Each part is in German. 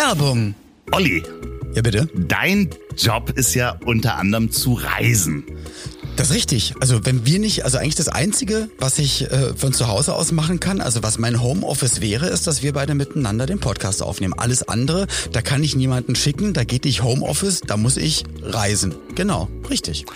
Werbung. Olli, Ja, bitte. dein Job ist ja unter anderem zu reisen. Das ist richtig. Also wenn wir nicht, also eigentlich das Einzige, was ich äh, von zu Hause aus machen kann, also was mein Homeoffice wäre, ist, dass wir beide miteinander den Podcast aufnehmen. Alles andere, da kann ich niemanden schicken, da geht nicht Homeoffice, da muss ich reisen. Genau, richtig.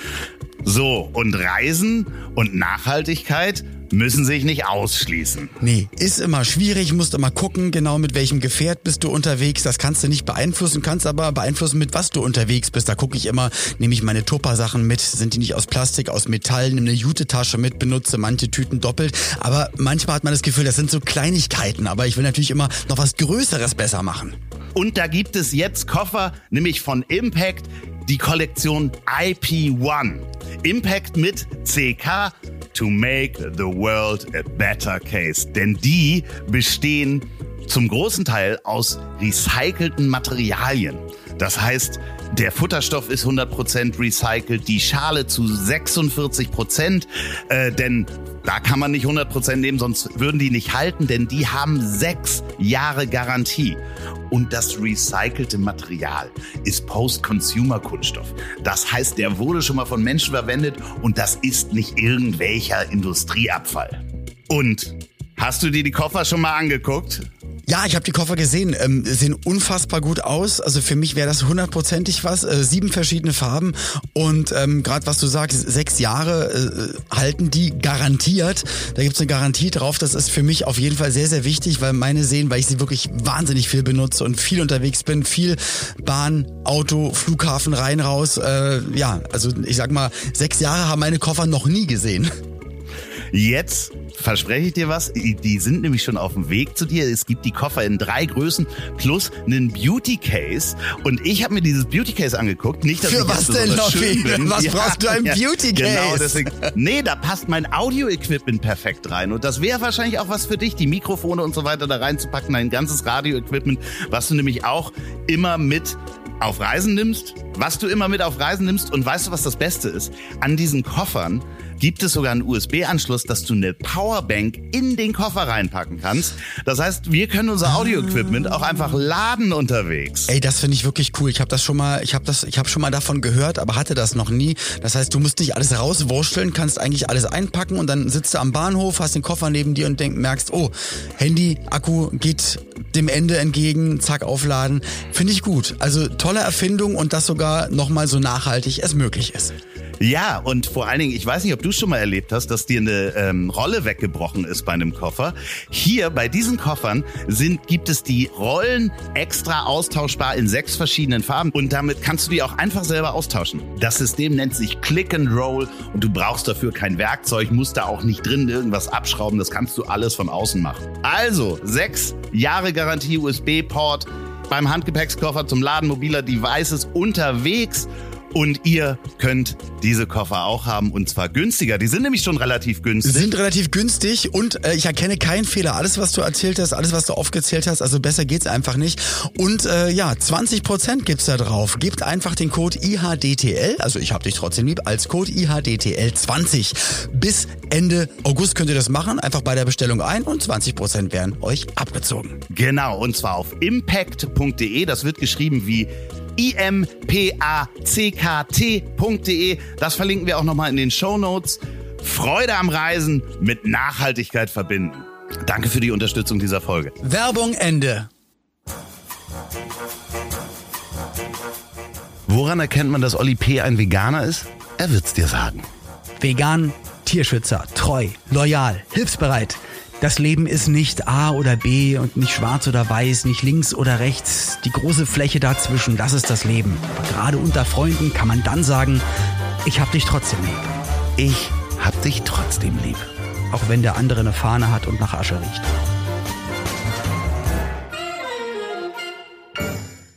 So, und Reisen und Nachhaltigkeit müssen sich nicht ausschließen. Nee, ist immer schwierig, musst immer gucken, genau mit welchem Gefährt bist du unterwegs. Das kannst du nicht beeinflussen, kannst aber beeinflussen, mit was du unterwegs bist. Da gucke ich immer, nehme ich meine Tupper-Sachen mit, sind die nicht aus Plastik, aus Metall, nehme eine Jute-Tasche mit, benutze manche Tüten doppelt. Aber manchmal hat man das Gefühl, das sind so Kleinigkeiten. Aber ich will natürlich immer noch was Größeres besser machen. Und da gibt es jetzt Koffer, nämlich von Impact, die Kollektion IP1. Impact mit CK to make the world a better case. Denn die bestehen zum großen Teil aus recycelten Materialien. Das heißt, der Futterstoff ist 100% recycelt, die Schale zu 46%, äh, denn da kann man nicht 100% nehmen, sonst würden die nicht halten, denn die haben sechs Jahre Garantie. Und das recycelte Material ist Post-Consumer-Kunststoff. Das heißt, der wurde schon mal von Menschen verwendet und das ist nicht irgendwelcher Industrieabfall. Und hast du dir die Koffer schon mal angeguckt? Ja, ich habe die Koffer gesehen, ähm, sehen unfassbar gut aus. Also für mich wäre das hundertprozentig was. Äh, sieben verschiedene Farben und ähm, gerade was du sagst, sechs Jahre äh, halten die garantiert. Da gibt's eine Garantie drauf. Das ist für mich auf jeden Fall sehr, sehr wichtig, weil meine sehen, weil ich sie wirklich wahnsinnig viel benutze und viel unterwegs bin, viel Bahn, Auto, Flughafen rein, raus. Äh, ja, also ich sag mal, sechs Jahre haben meine Koffer noch nie gesehen. Jetzt verspreche ich dir was. Die sind nämlich schon auf dem Weg zu dir. Es gibt die Koffer in drei Größen plus einen Beauty Case. Und ich habe mir dieses Beauty Case angeguckt. Nicht, dass Für ich was denn, Loffi? Was brauchst du ein Beauty Case? Genau, deswegen. Nee, da passt mein Audio-Equipment perfekt rein. Und das wäre wahrscheinlich auch was für dich, die Mikrofone und so weiter da reinzupacken. Dein ganzes Radio-Equipment, was du nämlich auch immer mit auf Reisen nimmst, was du immer mit auf Reisen nimmst. Und weißt du, was das Beste ist? An diesen Koffern gibt es sogar einen USB-Anschluss, dass du eine Powerbank in den Koffer reinpacken kannst. Das heißt, wir können unser Audio-Equipment auch einfach laden unterwegs. Ey, das finde ich wirklich cool. Ich habe das schon mal, ich habe das, ich habe schon mal davon gehört, aber hatte das noch nie. Das heißt, du musst nicht alles rauswursteln, kannst eigentlich alles einpacken und dann sitzt du am Bahnhof, hast den Koffer neben dir und denk, merkst, oh, Handy, Akku geht dem Ende entgegen, zack, aufladen. Finde ich gut. Also tolle Erfindung und das sogar nochmal so nachhaltig es möglich ist. Ja, und vor allen Dingen, ich weiß nicht, ob du schon mal erlebt hast, dass dir eine ähm, Rolle weggebrochen ist bei einem Koffer. Hier bei diesen Koffern sind, gibt es die Rollen extra austauschbar in sechs verschiedenen Farben und damit kannst du die auch einfach selber austauschen. Das System nennt sich Click and Roll und du brauchst dafür kein Werkzeug, musst da auch nicht drin irgendwas abschrauben, das kannst du alles von außen machen. Also, sechs Jahre Garantie USB-Port beim Handgepäckskoffer zum Laden mobiler Devices unterwegs und ihr könnt diese Koffer auch haben und zwar günstiger. Die sind nämlich schon relativ günstig. Sind relativ günstig und äh, ich erkenne keinen Fehler. Alles, was du erzählt hast, alles, was du aufgezählt hast, also besser geht's einfach nicht. Und äh, ja, 20% gibt's da drauf. Gebt einfach den Code IHDTL, also ich hab dich trotzdem lieb, als Code IHDTL20. Bis Ende August könnt ihr das machen. Einfach bei der Bestellung ein und 20% werden euch abgezogen. Genau, und zwar auf impact.de. Das wird geschrieben wie impackt.de. Das verlinken wir auch nochmal in den Show Notes. Freude am Reisen mit Nachhaltigkeit verbinden. Danke für die Unterstützung dieser Folge. Werbung Ende. Woran erkennt man, dass Olli P. ein Veganer ist? Er wird's dir sagen. Vegan, Tierschützer, treu, loyal, hilfsbereit. Das Leben ist nicht A oder B und nicht schwarz oder weiß, nicht links oder rechts. Die große Fläche dazwischen, das ist das Leben. Aber gerade unter Freunden kann man dann sagen, ich hab dich trotzdem lieb. Ich hab dich trotzdem lieb. Auch wenn der andere eine Fahne hat und nach Asche riecht.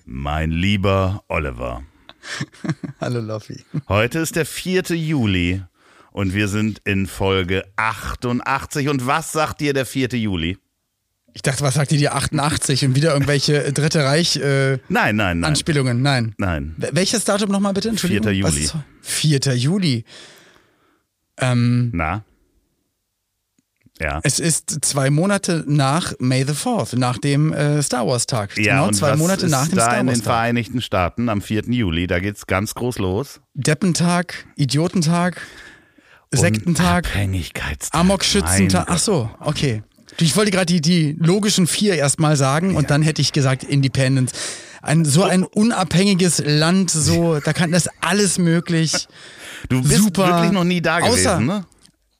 Mein lieber Oliver. Hallo Loffi. Heute ist der 4. Juli und wir sind in Folge 88. Und was sagt dir der 4. Juli? Ich dachte, was sagt ihr die 88 und wieder irgendwelche Dritte Reich äh, Nein, nein, nein. Anspielungen? Nein. Nein. Wel- Welches Datum nochmal bitte? Entschuldigung. 4. Was Juli. ist- 4. Juli. Ähm, Na? Ja. Es ist zwei Monate nach May the 4th, nach dem äh, Star Wars Tag. Ja, genau und zwei was Monate ist nach dem da Star in Wars den Tag. Vereinigten Staaten am 4. Juli, da geht's ganz groß los. Deppentag, Idiotentag, Sektentag, Abhängigkeitstag. Amokschützentag. Ach so, okay. Ich wollte gerade die, die logischen vier erstmal sagen und dann hätte ich gesagt Independence. Ein, so ein unabhängiges Land, so, da kann das alles möglich. Du bist Super. wirklich noch nie da gewesen, Außer- ne?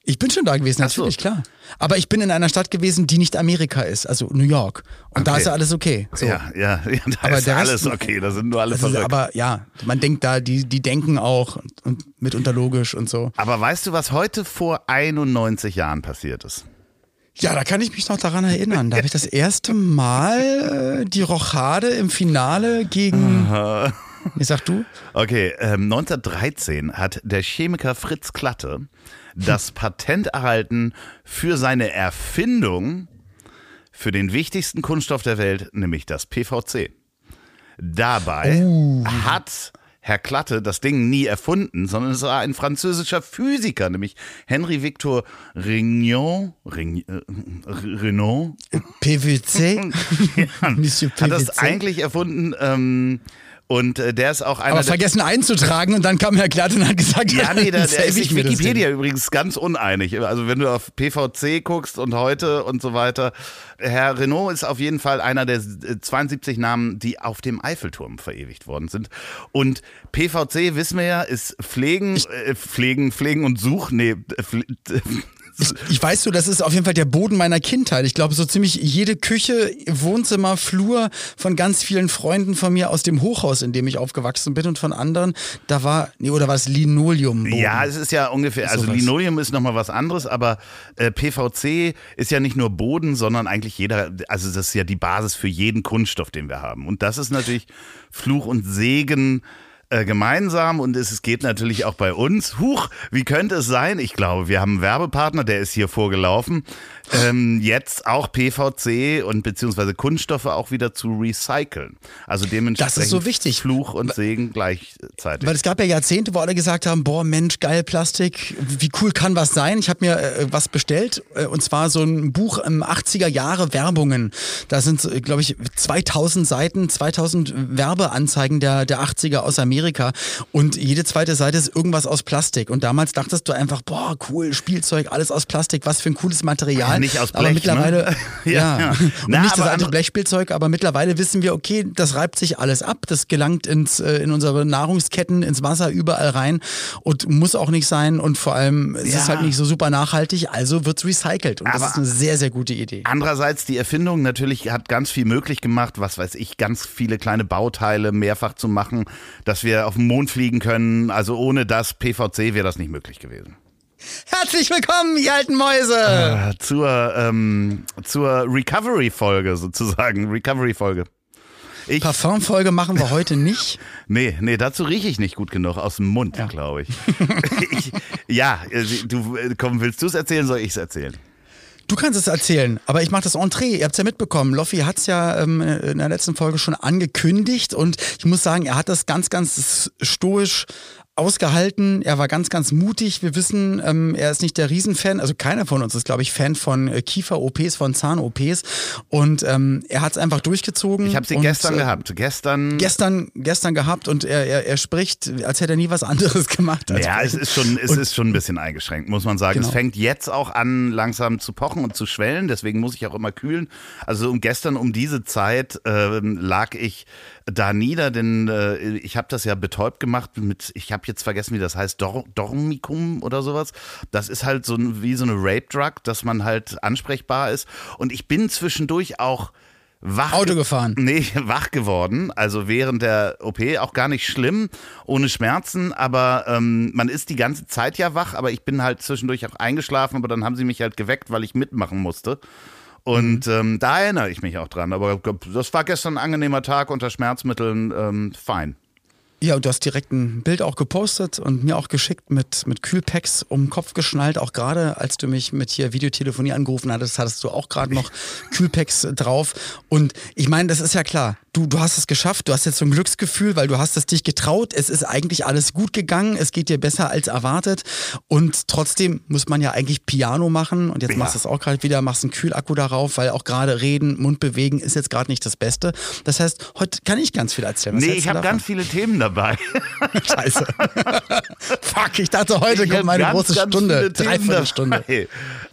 Ich bin schon da gewesen, Ach so. natürlich, klar. Aber ich bin in einer Stadt gewesen, die nicht Amerika ist, also New York. Und da Okay. ist ja alles okay. So. Ja, ja, ja, da Aber ist der Rest- alles okay, da sind nur alle Das ist, verrückt. aber ja, man denkt da, die, die denken auch und, und mitunter logisch und so. Aber weißt du, was heute vor 91 Jahren passiert ist? Ja, da kann ich mich noch daran erinnern. Da habe ich das erste Mal äh, die Rochade im Finale gegen. Wie sag du? Okay, ähm, 1913 hat der Chemiker Fritz Klatte das Patent erhalten für seine Erfindung für den wichtigsten Kunststoff der Welt, nämlich das PVC. Dabei hat Herr Klatte das Ding nie erfunden, sondern es war ein französischer Physiker, nämlich Henri Victor Regnault, Regn, äh, Renault, PVC? Monsieur hat das eigentlich erfunden. Ähm, und äh, der ist auch einer Aber der vergessen einzutragen und dann kam Herr Glatt und hat gesagt, Ja, nee, da, save ist ich sich. Wikipedia übrigens ganz uneinig. Also wenn du auf PVC guckst und heute und so weiter. Herr Renault ist auf jeden Fall einer der äh, 72 Namen, die auf dem Eiffelturm verewigt worden sind. Und PVC, wissen wir ja, ist Pflegen, äh, Pflegen, Pflegen und Such, nee, äh, Pfle- Ich, ich weiß so, das ist auf jeden Fall der Boden meiner Kindheit. Ich glaube, so ziemlich jede Küche, Wohnzimmer, Flur von ganz vielen Freunden von mir aus dem Hochhaus, in dem ich aufgewachsen bin und von anderen, da war, nee, oder war es Linoleum? Ja, es ist ja ungefähr, also. Linoleum ist nochmal was anderes, aber äh, PVC ist ja nicht nur Boden, sondern eigentlich jeder, also das ist ja die Basis für jeden Kunststoff, den wir haben. Und das ist natürlich Fluch und Segen äh, gemeinsam und es, es geht natürlich auch bei uns. Huch, wie könnte es sein? Ich glaube, wir haben einen Werbepartner, der ist hier vorgelaufen. Ähm, jetzt auch PVC und beziehungsweise Kunststoffe auch wieder zu recyceln. Also dementsprechend so wichtig. Fluch und Segen gleichzeitig. Weil es gab ja Jahrzehnte, wo alle gesagt haben, boah Mensch, geil Plastik, wie cool kann was sein? Ich habe mir äh, was bestellt äh, und zwar so ein Buch im 80er Jahre Werbungen. Da sind, äh, glaube ich, 2000 Seiten, 2000 Werbeanzeigen der, der 80er aus Amerika und jede zweite Seite ist irgendwas aus Plastik. Und damals dachtest du einfach, boah, cool, Spielzeug, alles aus Plastik, was für ein cooles Material. Ja, nicht aus aber Blech, mittlerweile, ne? ja, Ja, Na, nicht das alte Blechspielzeug, aber mittlerweile wissen wir, okay, das reibt sich alles ab, das gelangt ins, äh, in unsere Nahrungsketten, ins Wasser, überall rein und muss auch nicht sein und vor allem es Ja. ist halt nicht so super nachhaltig, also wird's recycelt und das Aber- ist eine sehr, sehr gute Idee. Andererseits, die Erfindung natürlich hat ganz viel möglich gemacht, was weiß ich, ganz viele kleine Bauteile mehrfach zu machen, dass wir auf den Mond fliegen können. Also ohne das PVC wäre das nicht möglich gewesen. Herzlich willkommen, ihr alten Mäuse! Äh, zur ähm, zur Recovery-Folge sozusagen. Recovery-Folge. Ich, Parfumfolge machen wir heute nicht. nee, nee, dazu rieche ich nicht gut genug aus dem Mund, Ja. glaube ich. ich. Ja, äh, du, äh, komm, willst du es erzählen, soll ich es erzählen? Du kannst es erzählen, aber ich mache das Entree. Ihr habt's ja mitbekommen. Loffi hat's ja ähm, in der letzten Folge schon angekündigt und ich muss sagen, er hat das ganz, ganz stoisch ausgehalten. Er war ganz, ganz mutig. Wir wissen, ähm, er ist nicht der Riesenfan, also keiner von uns ist, glaube ich, Fan von äh, Kiefer-OPs, von Zahn-OPs. Und ähm, er hat's einfach durchgezogen. Ich habe sie gestern äh, gehabt. Gestern. Gestern, gestern gehabt und er, er, er spricht, als hätte er nie was anderes gemacht. Ja, es ist schon, es Und- ist schon ein bisschen eingeschränkt, muss man sagen. Genau. Es fängt jetzt auch an, langsam zu pochen und zu schwellen, deswegen muss ich auch immer kühlen. Also um gestern um diese Zeit ähm, lag ich da nieder, denn äh, ich habe das ja betäubt gemacht mit, ich habe jetzt vergessen, wie das heißt, Dor Dormicum oder sowas. Das ist halt so ein, wie so eine Rape-Drug, dass man halt ansprechbar ist. Und ich bin zwischendurch auch wach. Auto gefahren. Nee, wach geworden. Also während der OP auch gar nicht schlimm, ohne Schmerzen, aber ähm, man ist die ganze Zeit ja wach, aber ich bin halt zwischendurch auch eingeschlafen, aber dann haben sie mich halt geweckt, weil ich mitmachen musste. Und Mhm. ähm, da erinnere ich mich auch dran. Aber das war gestern ein angenehmer Tag unter Schmerzmitteln, ähm, fein. Ja, und du hast direkt ein Bild auch gepostet und mir auch geschickt mit, mit Kühlpacks um den Kopf geschnallt. Auch gerade, als du mich mit hier Videotelefonie angerufen hattest, hattest du auch gerade noch Kühlpacks drauf. Und ich meine, das ist ja klar. Du, du hast es geschafft, du hast jetzt so ein Glücksgefühl, weil du hast es dich getraut, es ist eigentlich alles gut gegangen, es geht dir besser als erwartet und trotzdem muss man ja eigentlich Piano machen und jetzt Ja. machst du es auch gerade wieder, machst einen Kühlakku darauf, weil auch gerade reden, Mund bewegen ist jetzt gerade nicht das Beste. Das heißt, heute kann ich ganz viel erzählen. Was Nee, ich habe ganz viele Themen dabei. Scheiße. Fuck, ich dachte, heute Ich kommt meine ganz, große ganz Stunde, dreiviertel Stunde.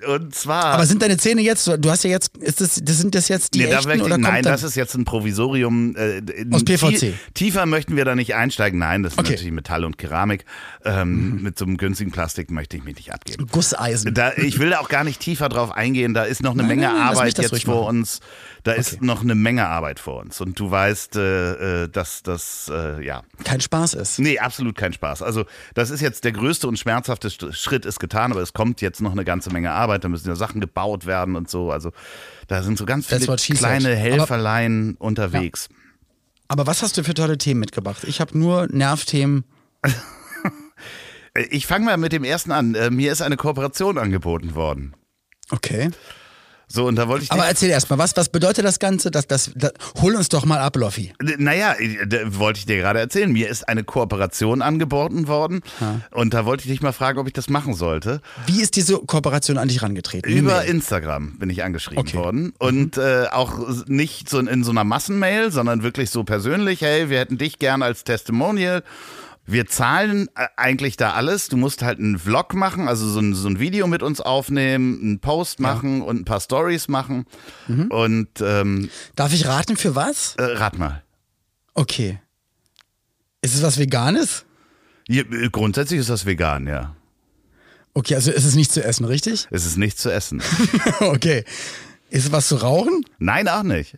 Und zwar. Aber sind deine Zähne jetzt, du hast ja jetzt, ist das, das sind das jetzt die Nee, echten ich, nein, das ist jetzt ein Provisorium. Äh, Aus tie- PVC. Tiefer möchten wir da nicht einsteigen. Nein, das ist Okay. Mhm. natürlich Metall und Keramik. Ähm, Mit so einem günstigen Plastik möchte ich mich nicht abgeben. Gusseisen. Da, ich will da auch gar nicht tiefer drauf eingehen. Da ist noch eine Nein, Menge nein, Arbeit jetzt vor machen. uns. Da ist noch eine Menge Arbeit vor uns. Und du weißt, äh, äh, dass das, äh, ja. Kein Spaß ist. Nee, absolut kein Spaß. Also, das ist jetzt der größte und schmerzhafte Schritt ist getan, aber es kommt jetzt noch eine ganze Menge Arbeit. Da müssen ja Sachen gebaut werden und so. Also, da sind so ganz viele kleine Aber- Helferlein unterwegs. Aber was hast du für tolle Themen mitgebracht? Ich habe nur Nervthemen. Ich fange mal mit dem ersten an. Äh, Mir ist eine Kooperation angeboten worden. Okay. So, und da wollte ich Aber erzähl erstmal, was, was bedeutet das Ganze? Das, das, das, hol uns doch mal ab, Loffi. Naja, wollte ich dir gerade erzählen. Mir ist eine Kooperation angeboten worden. Und da wollte ich dich mal fragen, ob ich das machen sollte. Wie ist diese Kooperation an dich rangetreten? Eine Über Mail. Instagram bin ich angeschrieben Okay. worden. Und äh, auch nicht so in so einer Massenmail, sondern wirklich so persönlich, hey, wir hätten dich gern als Testimonial. Wir zahlen äh, eigentlich da alles. Du musst halt einen Vlog machen, also so ein, so ein Video mit uns aufnehmen, einen Post machen und ein paar Stories machen. Und ähm, Darf ich raten für was? äh, rat mal. Okay. Ist es was Veganes? Ja, äh, grundsätzlich ist das vegan, ja. Okay, also ist es nicht zu essen, richtig? Es ist nichts zu essen. okay. Ist es was zu rauchen? Nein, auch nicht.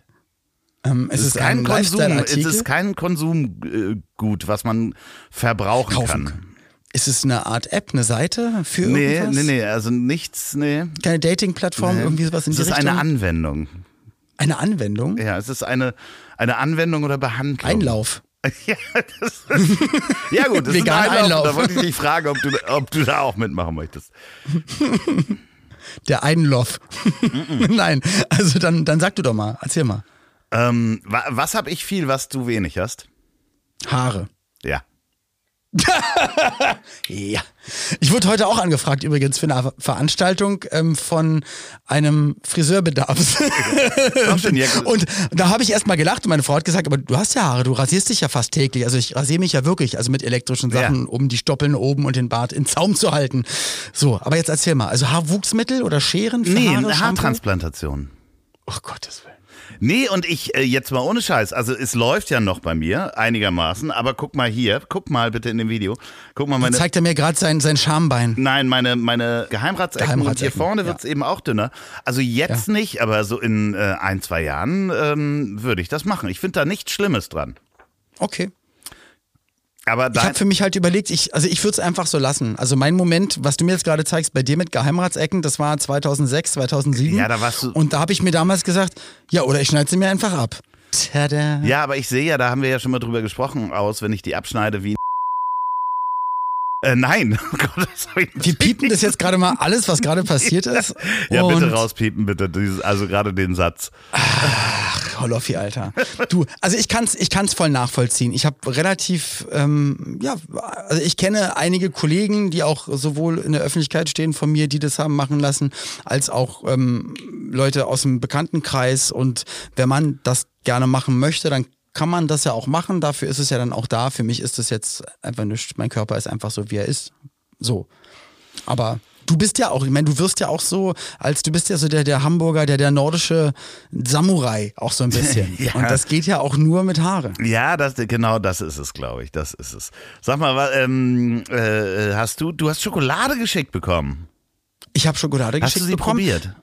Ähm, ist Es es, ist kein ein Konsum, es ist kein Konsumgut, was man verbrauchen Kaufen kann. Ist es eine Art App, eine Seite für Nee, irgendwas? nee, nee, also nichts, nee. Keine Dating-Plattform, irgendwie sowas in Es die ist Richtung? eine Anwendung. eine Anwendung? Ja, es ist eine, eine Anwendung oder Behandlung. Einlauf. Ja, das ist, ja gut, das ist ein Einlauf. Einlauf. Da wollte ich dich fragen, ob du, ob du da auch mitmachen möchtest. Der Einlauf. Nein, also dann, dann sag du doch mal, erzähl mal. Ähm, wa was habe ich viel, was du wenig hast? Haare. Ja. Ja. Ich wurde heute auch angefragt übrigens für eine Ver- Veranstaltung ähm, von einem Friseurbedarfs. Ja, und da habe ich erst mal gelacht und meine Frau hat gesagt, aber du hast ja Haare, du rasierst dich ja fast täglich. Also ich rasiere mich ja wirklich, also mit elektrischen Sachen, Ja. um die Stoppeln oben und den Bart in Zaum zu halten. So, aber jetzt erzähl mal, also Haarwuchsmittel oder Scheren für Nee, Haare? Haartransplantation. Oh Gottes Willen. Nee, und ich, äh, jetzt mal ohne Scheiß, also es läuft ja noch bei mir einigermaßen, aber guck mal hier, guck mal bitte in dem Video, guck mal meine, Zeigt er mir gerade sein, sein Schambein. nein, meine, meine Geheimratsecken, und hier Geheimratsecken, vorne ja. wird's eben auch dünner. Also jetzt nicht, aber so in äh, ein, zwei Jahren ähm, würde ich das machen. Ich finde da nichts Schlimmes dran. Okay. Aber Ich habe für mich halt überlegt, ich, also ich würde es einfach so lassen. Also mein Moment, was du mir jetzt gerade zeigst, bei dir mit Geheimratsecken, das war 2006, 2007. Ja, da warst du- Und da habe ich mir damals gesagt, ja, oder ich schneide sie mir einfach ab. Tada. ja, aber ich sehe ja, da haben wir ja schon mal drüber gesprochen, aus, wenn ich die abschneide wie äh, nein, oh Gott, Wir piepen das jetzt gerade mal alles, was gerade passiert ist. Ja, Und- bitte rauspiepen, bitte, dieses, also gerade den Satz. Holoffi, Alter. Du, also ich kann's, ich kann's voll nachvollziehen. Ich habe relativ, ähm, ja, also ich kenne einige Kollegen, die auch sowohl in der Öffentlichkeit stehen von mir, die das haben machen lassen, als auch ähm, Leute aus dem Bekanntenkreis. Und wenn man das gerne machen möchte, dann kann man das ja auch machen. Dafür ist es ja dann auch da. Für mich ist es jetzt einfach nichts. Mein Körper ist einfach so, wie er ist. So. Aber du bist ja auch, ich meine, du wirst ja auch so, als du bist ja so der, der Hamburger, der, der nordische Samurai, auch so ein bisschen. Ja. Und das geht ja auch nur mit Haare. Ja, das, genau das ist es, glaube ich. Das ist es. Sag mal, ähm, äh, hast du, du hast Schokolade geschickt bekommen. Ich habe Schokolade Hast geschickt du sie bekommen. probiert?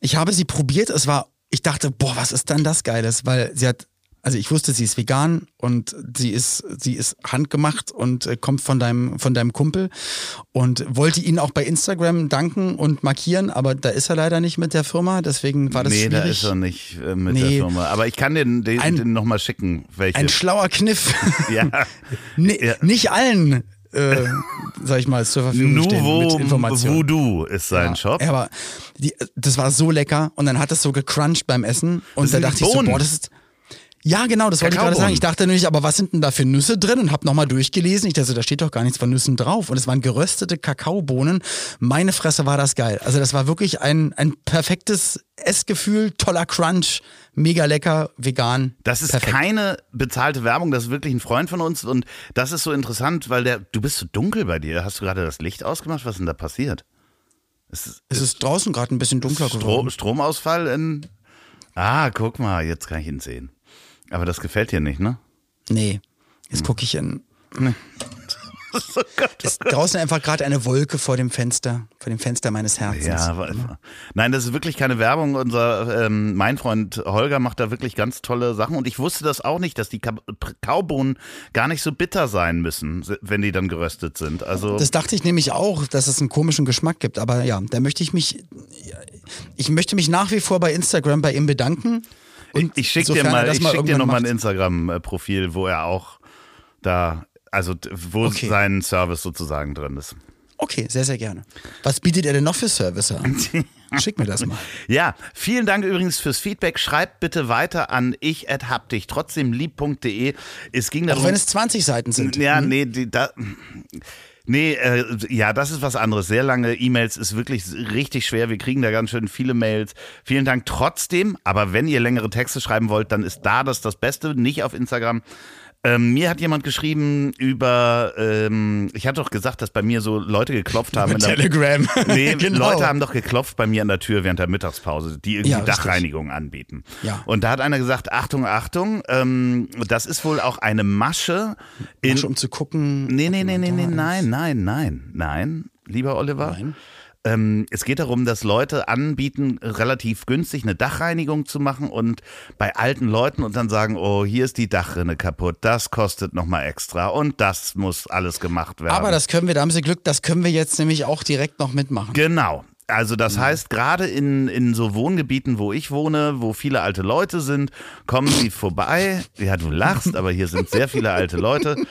Ich habe sie probiert. Es war, ich dachte, boah, was ist denn das Geiles? Weil sie hat, also ich wusste, sie ist vegan und sie ist, sie ist handgemacht und äh, kommt von deinem, von deinem Kumpel und wollte ihn auch bei Instagram danken und markieren, aber da ist er leider nicht mit der Firma, deswegen war das nee, schwierig. da ist er nicht äh, mit Nee. der Firma. Aber ich kann den, den, Ein- den nochmal schicken. Welche? Ein schlauer Kniff. ja. Ja. Nicht allen, äh, sag ich mal, zur Verfügung stehen mit Informationen. Voodoo ist sein Shop. Ja, aber die, das war so lecker und dann hat es so gecrunched beim Essen und da dachte ich so, boah, das ist Ja, genau, das wollte ich gerade sagen. Ich dachte nämlich, aber was sind denn da für Nüsse drin? Und habe nochmal durchgelesen. Ich dachte, da steht doch gar nichts von Nüssen drauf. Und es waren geröstete Kakaobohnen. Meine Fresse war das geil. Also das war wirklich ein, ein perfektes Essgefühl, toller Crunch, mega lecker, vegan. Das ist perfekt. keine bezahlte Werbung, das ist wirklich ein Freund von uns und das ist so interessant, weil der, du bist so dunkel bei dir. Hast du gerade das Licht ausgemacht? Was ist denn da passiert? Es ist Es ist draußen gerade ein bisschen dunkler Stro geworden. Stromausfall in. Ah, guck mal, jetzt kann ich ihn sehen. Aber das gefällt dir nicht, ne? Nee, jetzt gucke ich in. Oh Gott, oh Ist draußen einfach gerade eine Wolke vor dem Fenster, vor dem Fenster meines Herzens. Ja, nein, das ist wirklich keine Werbung. Unser ähm, mein Freund Holger macht da wirklich ganz tolle Sachen und ich wusste das auch nicht, dass die Ka- Kakaobohnen gar nicht so bitter sein müssen, wenn die dann geröstet sind. Also Das dachte ich nämlich auch, dass es einen komischen Geschmack gibt. Aber ja, da möchte ich mich, ich möchte mich nach wie vor bei Instagram bei ihm bedanken. Ich, ich schicke dir mal, ich schick dir noch mal ein. Instagram-Profil, wo er auch da, also wo Okay. sein Service sozusagen drin ist. Okay, sehr, sehr gerne. Was bietet er denn noch für Service an? Schick mir das mal. Ja, vielen Dank übrigens fürs Feedback. Schreibt bitte weiter an ich hab dich trotzdem lieb.de. Es ging darum, Auch wenn es 20 Seiten sind. Ja, nee, die, da, nee, äh, ja, das ist was anderes. Sehr lange E-Mails ist wirklich richtig schwer. Wir kriegen da ganz schön viele Mails. Vielen Dank trotzdem. Aber wenn ihr längere Texte schreiben wollt, dann ist da das das Beste, nicht auf Instagram. Ähm, mir hat jemand geschrieben über, ähm, ich hatte doch gesagt, dass bei mir so Leute geklopft haben. in der- Telegram. Nee, Genau. Leute haben doch geklopft bei mir an der Tür während der Mittagspause, die irgendwie Ja. Dachreinigung anbieten. Ja. Und da hat einer gesagt, Achtung, Achtung, ähm, das ist wohl auch eine Masche in, Masche, um zu gucken. Nee, nee, nee, nee, nee, nein, nein, nein, nein, lieber Oliver. Nein. Ähm, es geht darum, dass Leute anbieten, relativ günstig eine Dachreinigung zu machen und bei alten Leuten und dann sagen, oh, hier ist die Dachrinne kaputt, das kostet nochmal extra und das muss alles gemacht werden. Aber das können wir, da haben Sie Glück, das können wir jetzt nämlich auch direkt noch mitmachen. Genau. Also das Mhm. heißt, gerade in, in so Wohngebieten, wo ich wohne, wo viele alte Leute sind, kommen sie vorbei. Ja, du lachst, aber hier sind sehr viele alte Leute.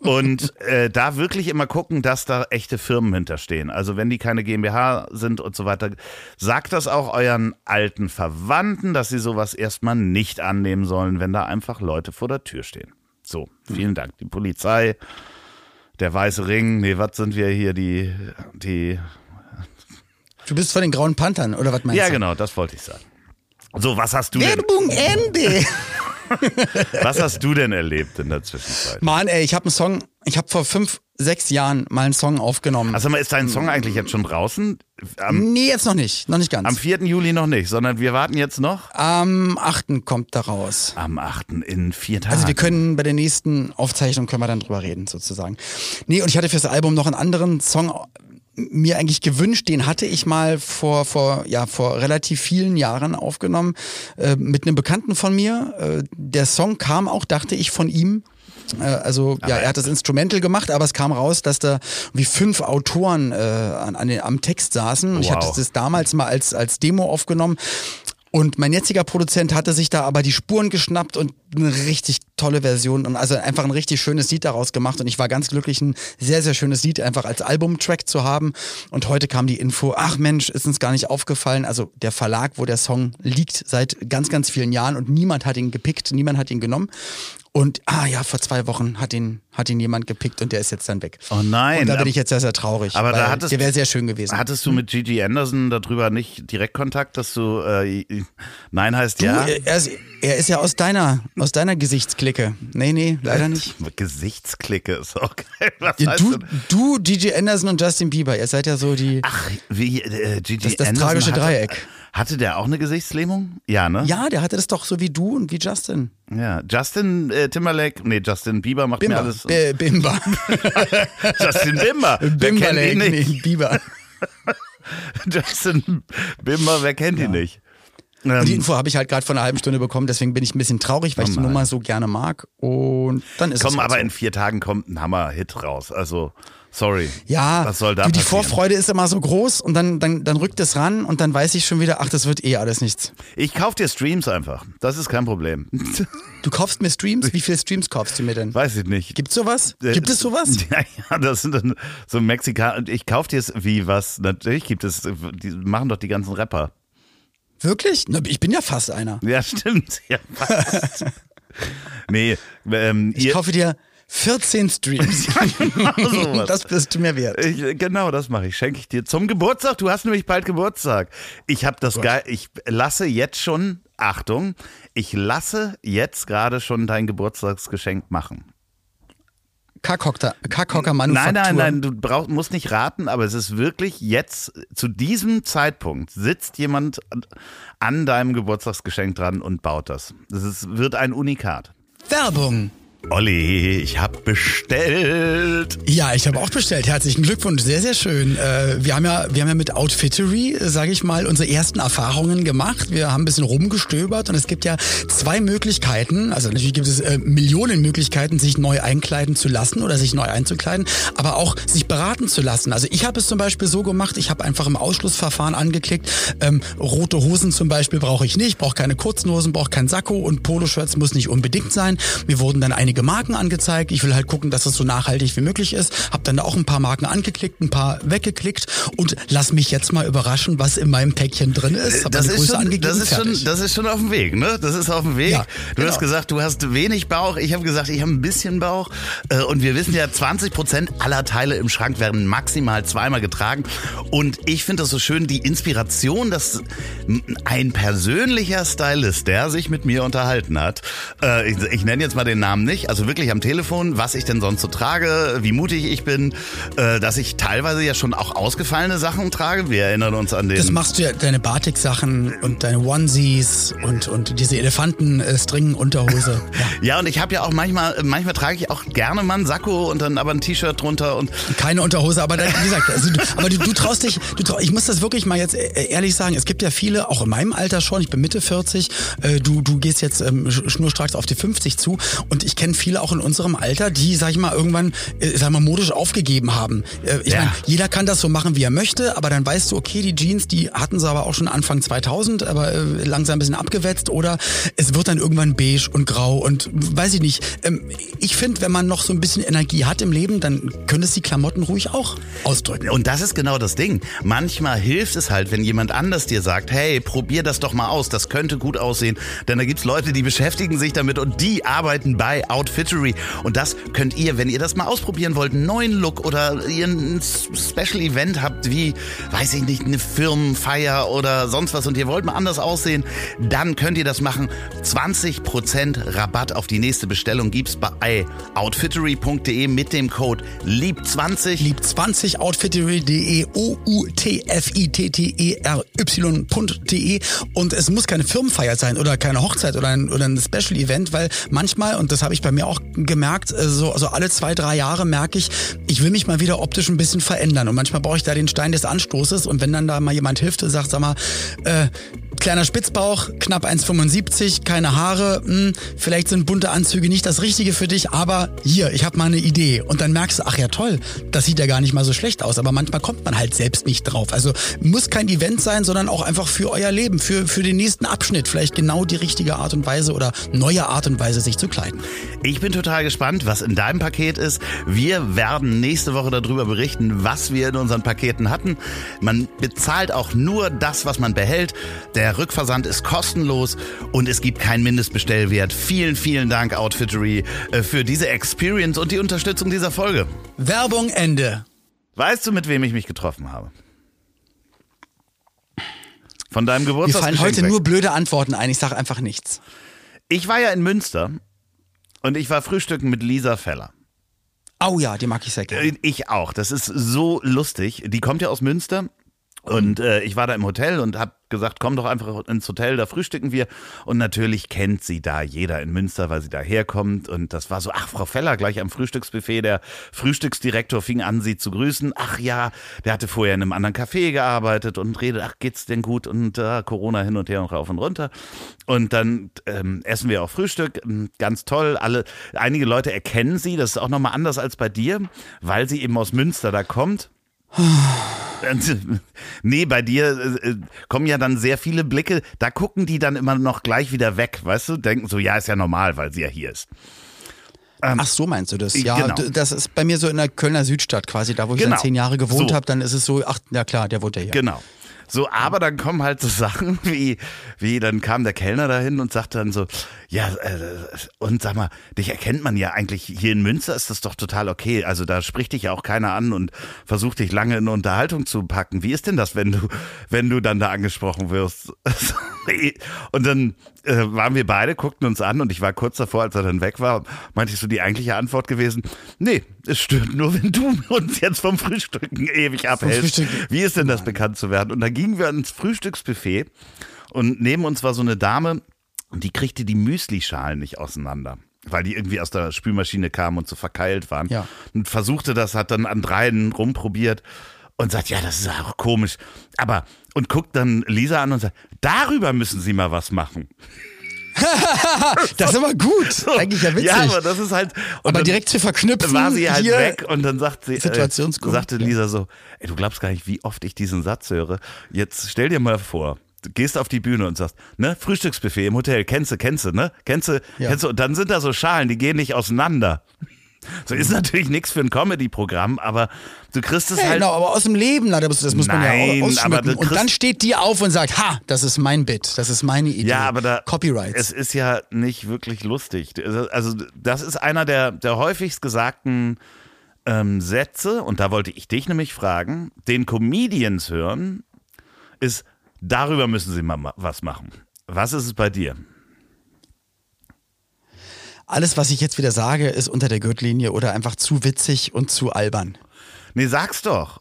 Und äh, da wirklich immer gucken, dass da echte Firmen hinterstehen. Also wenn die keine GmbH sind und so weiter, sagt das auch euren alten Verwandten, dass sie sowas erstmal nicht annehmen sollen, wenn da einfach Leute vor der Tür stehen. So, vielen Dank. Die Polizei, der Weiße Ring, nee, was sind wir hier, die, die Du bist von den Grauen Panthern, oder was meinst ja, du? genau, das wollte ich sagen. So, was hast du denn, Werbung Ende. was hast du denn erlebt in der Zwischenzeit? Mann, ey, ich habe einen Song, ich habe vor fünf, sechs Jahren mal einen Song aufgenommen. Also ist dein Song eigentlich jetzt schon draußen? Am, nee, jetzt noch nicht, noch nicht ganz. am 4. Juli noch nicht, sondern wir warten jetzt noch Am 8. kommt da raus. am 8. in vier Tagen. Also wir können bei der nächsten Aufzeichnung können wir dann drüber reden, sozusagen. Nee, und ich hatte fürs Album noch einen anderen Song mir eigentlich gewünscht, den hatte ich mal vor, vor, ja, vor relativ vielen Jahren aufgenommen, äh, mit einem Bekannten von mir. Äh, der Song kam auch, dachte ich, von ihm. Äh, also, ja, er hat das Instrumental gemacht, aber es kam raus, dass da wie fünf Autoren äh, an, an den, am Text saßen. Und ich Wow. hatte das damals mal als, als Demo aufgenommen. Und mein jetziger Produzent hatte sich da aber die Spuren geschnappt und eine richtig tolle Version und also einfach ein richtig schönes Lied daraus gemacht. Und ich war ganz glücklich, ein sehr, sehr schönes Lied einfach als Albumtrack zu haben. Und heute kam die Info, ach Mensch, ist uns gar nicht aufgefallen. Also der Verlag, wo der Song liegt, seit ganz, ganz vielen Jahren und niemand hat ihn gepickt, niemand hat ihn genommen. Und ah ja, vor zwei Wochen hat ihn, hat ihn jemand gepickt und der ist jetzt dann weg. Oh nein, Und da bin ich jetzt sehr, sehr traurig. aber da hattest- der wäre sehr schön gewesen. Hattest du mit Gigi Anderson darüber nicht direkt Kontakt, dass du äh, Nein heißt Du, ja? er, ist, er ist ja aus deiner, aus deiner Gesichtsklicke. Nee, nee, leider nicht. Gesichtsklicke ist auch geil. Was Ja, du, du, DJ Anderson und Justin Bieber, ihr seid ja so die. Ach, wie äh, Gigi Das das Anderson tragische hatte, Dreieck. Hatte der auch eine Gesichtslähmung? Ja, ne? Ja, der hatte das doch so wie du und wie Justin. Ja. Justin äh, Timberlake, nee, Justin Bieber macht mir Bimber. alles. B Bimber. Justin Bimber. wer kennt Bimberlake, ihn nicht? Bieber. Justin Bimber, wer kennt ihn nicht? Und die Ähm, Info habe ich halt gerade vor einer halben Stunde bekommen, deswegen bin ich ein bisschen traurig, weil ich die. Nummer so gerne mag. Und dann ist komm, es halt aber so. in vier Tagen kommt ein Hammer-Hit raus. Also, sorry. Ja, Was soll da du, die passieren? Vorfreude ist immer so groß und dann, dann, dann rückt es ran und dann weiß ich schon wieder, ach, das wird eh alles nichts. Ich kauf dir Streams einfach. Das ist kein Problem. Du kaufst mir Streams? Wie viele Streams kaufst du mir denn? Weiß ich nicht. Gibt's sowas? Äh, Gibt es sowas? Ja, ja, das sind dann so Mexikaner. Ich kauf dir es wie was. Natürlich gibt es, die machen doch die ganzen Rapper. Wirklich? Ich bin ja fast einer. Ja, stimmt. Ja, fast. Nee, ähm, Ich kaufe dir 14 Streams. sowas. das bist du mir wert. Ich, genau, das mache ich. Schenke ich dir zum Geburtstag. Du hast nämlich bald Geburtstag. Ich habe das geil. Ich lasse jetzt schon, Achtung, ich lasse jetzt gerade schon dein Geburtstagsgeschenk machen. Kackhocker Manufaktur. Nein, nein, nein, du brauchst, musst nicht raten, aber es ist wirklich jetzt, zu diesem Zeitpunkt sitzt jemand an- an deinem Geburtstagsgeschenk dran und baut das. Das ist, wird ein Unikat. Werbung. Olli, ich hab bestellt. Ja, ich habe auch bestellt. Herzlichen Glückwunsch, sehr, sehr schön. Äh, wir haben ja, wir haben ja mit Outfittery, sage ich mal, unsere ersten Erfahrungen gemacht. Wir haben ein bisschen rumgestöbert und es gibt ja zwei Möglichkeiten. Also natürlich gibt es äh, Millionen Möglichkeiten, sich neu einkleiden zu lassen oder sich neu einzukleiden, aber auch sich beraten zu lassen. Also ich habe es zum Beispiel so gemacht, ich habe einfach im Ausschlussverfahren angeklickt, ähm, rote Hosen zum Beispiel brauche ich nicht, brauche keine kurzen Hosen, brauche kein Sakko und Poloshirts muss nicht unbedingt sein. Mir wurden dann einige Marken angezeigt. Ich will halt gucken, dass es so nachhaltig wie möglich ist. Hab dann da auch ein paar Marken angeklickt, ein paar weggeklickt und lass mich jetzt mal überraschen, was in meinem Päckchen drin ist. Hab Das ist, Größe schon, angegeben, das, ist schon, das ist schon auf dem Weg, ne? Das ist auf dem Weg. Ja, du genau. hast gesagt, du hast wenig Bauch. Ich habe gesagt, ich habe ein bisschen Bauch. Äh, Und wir wissen ja, 20 Prozent aller Teile im Schrank werden maximal zweimal getragen. Und ich finde das so schön, die Inspiration, dass ein persönlicher Stylist, der sich mit mir unterhalten hat, äh, ich, ich nenne jetzt mal den Namen nicht, also wirklich am Telefon, was ich denn sonst so trage, wie mutig ich bin, äh, dass ich teilweise ja schon auch ausgefallene Sachen trage. Wir erinnern uns an den... Das machst du ja, deine Batik-Sachen und deine Onesies und, und diese Elefanten-String-Unterhose. Ja. Ja, und ich habe ja auch manchmal, manchmal trage ich auch gerne mal einen Sakko und dann aber ein T-Shirt drunter und Keine Unterhose, aber da, wie gesagt, also, du- aber du, du traust dich, du trau, ich muss das wirklich mal jetzt äh, ehrlich sagen, es gibt ja viele, auch in meinem Alter schon, ich bin Mitte 40, äh, du, du gehst jetzt ähm, sch- schnurstracks auf die 50 zu und ich kenne viele auch in unserem Alter, die, sag ich mal, irgendwann, äh, sag mal, modisch aufgegeben haben. Äh, ich Ja. meine, jeder kann das so machen, wie er möchte, aber dann weißt du, okay, die Jeans, die hatten sie aber auch schon Anfang 2000, aber äh, langsam ein bisschen abgewetzt oder es wird dann irgendwann beige und grau und weiß ich nicht. Ähm, ich finde, wenn man noch so ein bisschen Energie hat im Leben, dann können es die Klamotten ruhig auch ausdrücken. und das ist genau das Ding. Manchmal hilft es halt, wenn jemand anders dir sagt, hey, probier das doch mal aus, das könnte gut aussehen. Denn da gibt's Leute, die beschäftigen sich damit und die arbeiten bei Outfittery. Und das könnt ihr, wenn ihr das mal ausprobieren wollt, einen neuen Look oder ihr ein Special Event habt, wie, weiß ich nicht, eine Firmenfeier oder sonst was und ihr wollt mal anders aussehen, dann könnt ihr das machen. 20% Rabatt auf die nächste Bestellung gibt's bei outfittery.de mit dem Code LIEB20. Lieb 20 outfittery.de o u t f i t t e r y.de und es muss keine Firmenfeier sein oder keine Hochzeit oder ein, oder ein Special Event, weil manchmal und das habe ich bei mir auch gemerkt, äh, so also alle zwei drei Jahre merke ich, ich will mich mal wieder optisch ein bisschen verändern. Und manchmal brauche ich da den Stein des Anstoßes. Und wenn dann da mal jemand hilft und sagt, sag mal, äh, kleiner Spitzbauch, knapp 1,75, keine Haare, hm, vielleicht sind bunte Anzüge nicht das Richtige für dich, aber hier, ich habe mal eine Idee. Und dann merkst du, ach ja toll, das sieht ja gar nicht mal so schlecht aus, aber manchmal kommt man halt selbst nicht drauf. Also muss kein Event sein, sondern auch einfach für euer Leben, für, für den nächsten Abschnitt vielleicht genau die richtige Art und Weise oder neue Art und Weise, sich zu kleiden. Ich bin total gespannt, was in deinem Paket ist. Wir werden nächste Woche darüber berichten, was wir in unseren Paketen hatten. Man bezahlt auch nur das, was man behält. Der Rückversand ist kostenlos und es gibt keinen Mindestbestellwert. Vielen, vielen Dank, Outfittery, äh, für diese Experience und die Unterstützung dieser Folge. Werbung Ende. Weißt du, mit wem ich mich getroffen habe? Von deinem Mir Geburtstagsgeschenk fallen heute weg. nur blöde Antworten ein, ich sage einfach nichts. Ich war ja in Münster und ich war frühstücken mit Lisa Feller. Au ja, die mag ich sehr gerne. Äh, Ich auch. Das ist so lustig. Die kommt ja aus Münster. Und äh, ich war da im Hotel und habe gesagt, komm doch einfach ins Hotel, da frühstücken wir. Und natürlich kennt sie da jeder in Münster, weil sie da herkommt. Und das war so, ach, Frau Feller, gleich am Frühstücksbuffet. Der Frühstücksdirektor fing an, sie zu grüßen. Ach ja, der hatte vorher in einem anderen Café gearbeitet und redet, ach, geht's denn gut? Und äh, Corona hin und her und rauf und runter. Und dann ähm, essen wir auch Frühstück. Ähm, Ganz toll. Alle, einige Leute erkennen sie. Das ist auch nochmal anders als bei dir, weil sie eben aus Münster da kommt. Nee, bei dir äh, äh, kommen ja dann sehr viele Blicke, da gucken die dann immer noch gleich wieder weg, weißt du? Denken so, ja, ist ja normal, weil sie ja hier ist. Ach so meinst du das? Ja, genau. das ist bei mir so in der Kölner Südstadt quasi, da wo ich Genau. dann zehn Jahre gewohnt So. habe, dann ist es so, ach, ja klar, der wohnt ja hier. Genau. So, aber dann kommen halt so Sachen wie, wie dann kam der Kellner dahin und sagte dann so, ja, äh, und sag mal, dich erkennt man ja eigentlich hier in Münster ist das doch total okay. Also da spricht dich ja auch keiner an und versucht dich lange in Unterhaltung zu packen. Wie ist denn das, wenn du, wenn du dann da angesprochen wirst? und dann äh, waren wir beide, guckten uns an und ich war kurz davor, als er dann weg war, meinte ich so die eigentliche Antwort gewesen, nee, es stört nur, wenn du uns jetzt vom Frühstücken ewig abhältst. Wie ist denn das bekannt zu werden? Und da gingen wir ins Frühstücksbuffet und neben uns war so eine Dame, die kriegte die Müslischalen nicht auseinander weil die irgendwie aus der Spülmaschine kamen und so verkeilt waren. Ja. Und versuchte das, hat dann an dreien rumprobiert und sagt, ja, das ist auch komisch. Aber, und guckt dann Lisa an und sagt, darüber müssen Sie mal was machen. das ist aber gut. Eigentlich ja witzig. Ja, aber das ist halt. aber direkt zu verknüpfen. War sie halt weg und dann sagt sie, äh, sagte Lisa so, ey, du glaubst gar nicht, wie oft ich diesen Satz höre. Jetzt stell dir mal vor, du gehst auf die Bühne und sagst, ne, Frühstücksbuffet im Hotel, kennst du, kennst du, ne? Kennst du, ja. kennst du, und dann sind da so Schalen, die gehen nicht auseinander. So ist natürlich nichts für ein Comedy-Programm, aber du kriegst es hey, halt. Genau, aber aus dem Leben, das muss man Nein, ja auch aber Und dann steht die auf und sagt, ha, das ist mein Bit, das ist meine Idee. Ja, aber da, Copyright. Es ist ja nicht wirklich lustig. Also das ist einer der, der häufigst gesagten ähm, Sätze, und da wollte ich dich nämlich fragen, den Comedians hören, ist, darüber müssen sie mal was machen. Was ist es bei dir? Alles, was ich jetzt wieder sage, ist unter der Gürtellinie oder einfach zu witzig und zu albern. Nee, sag's doch.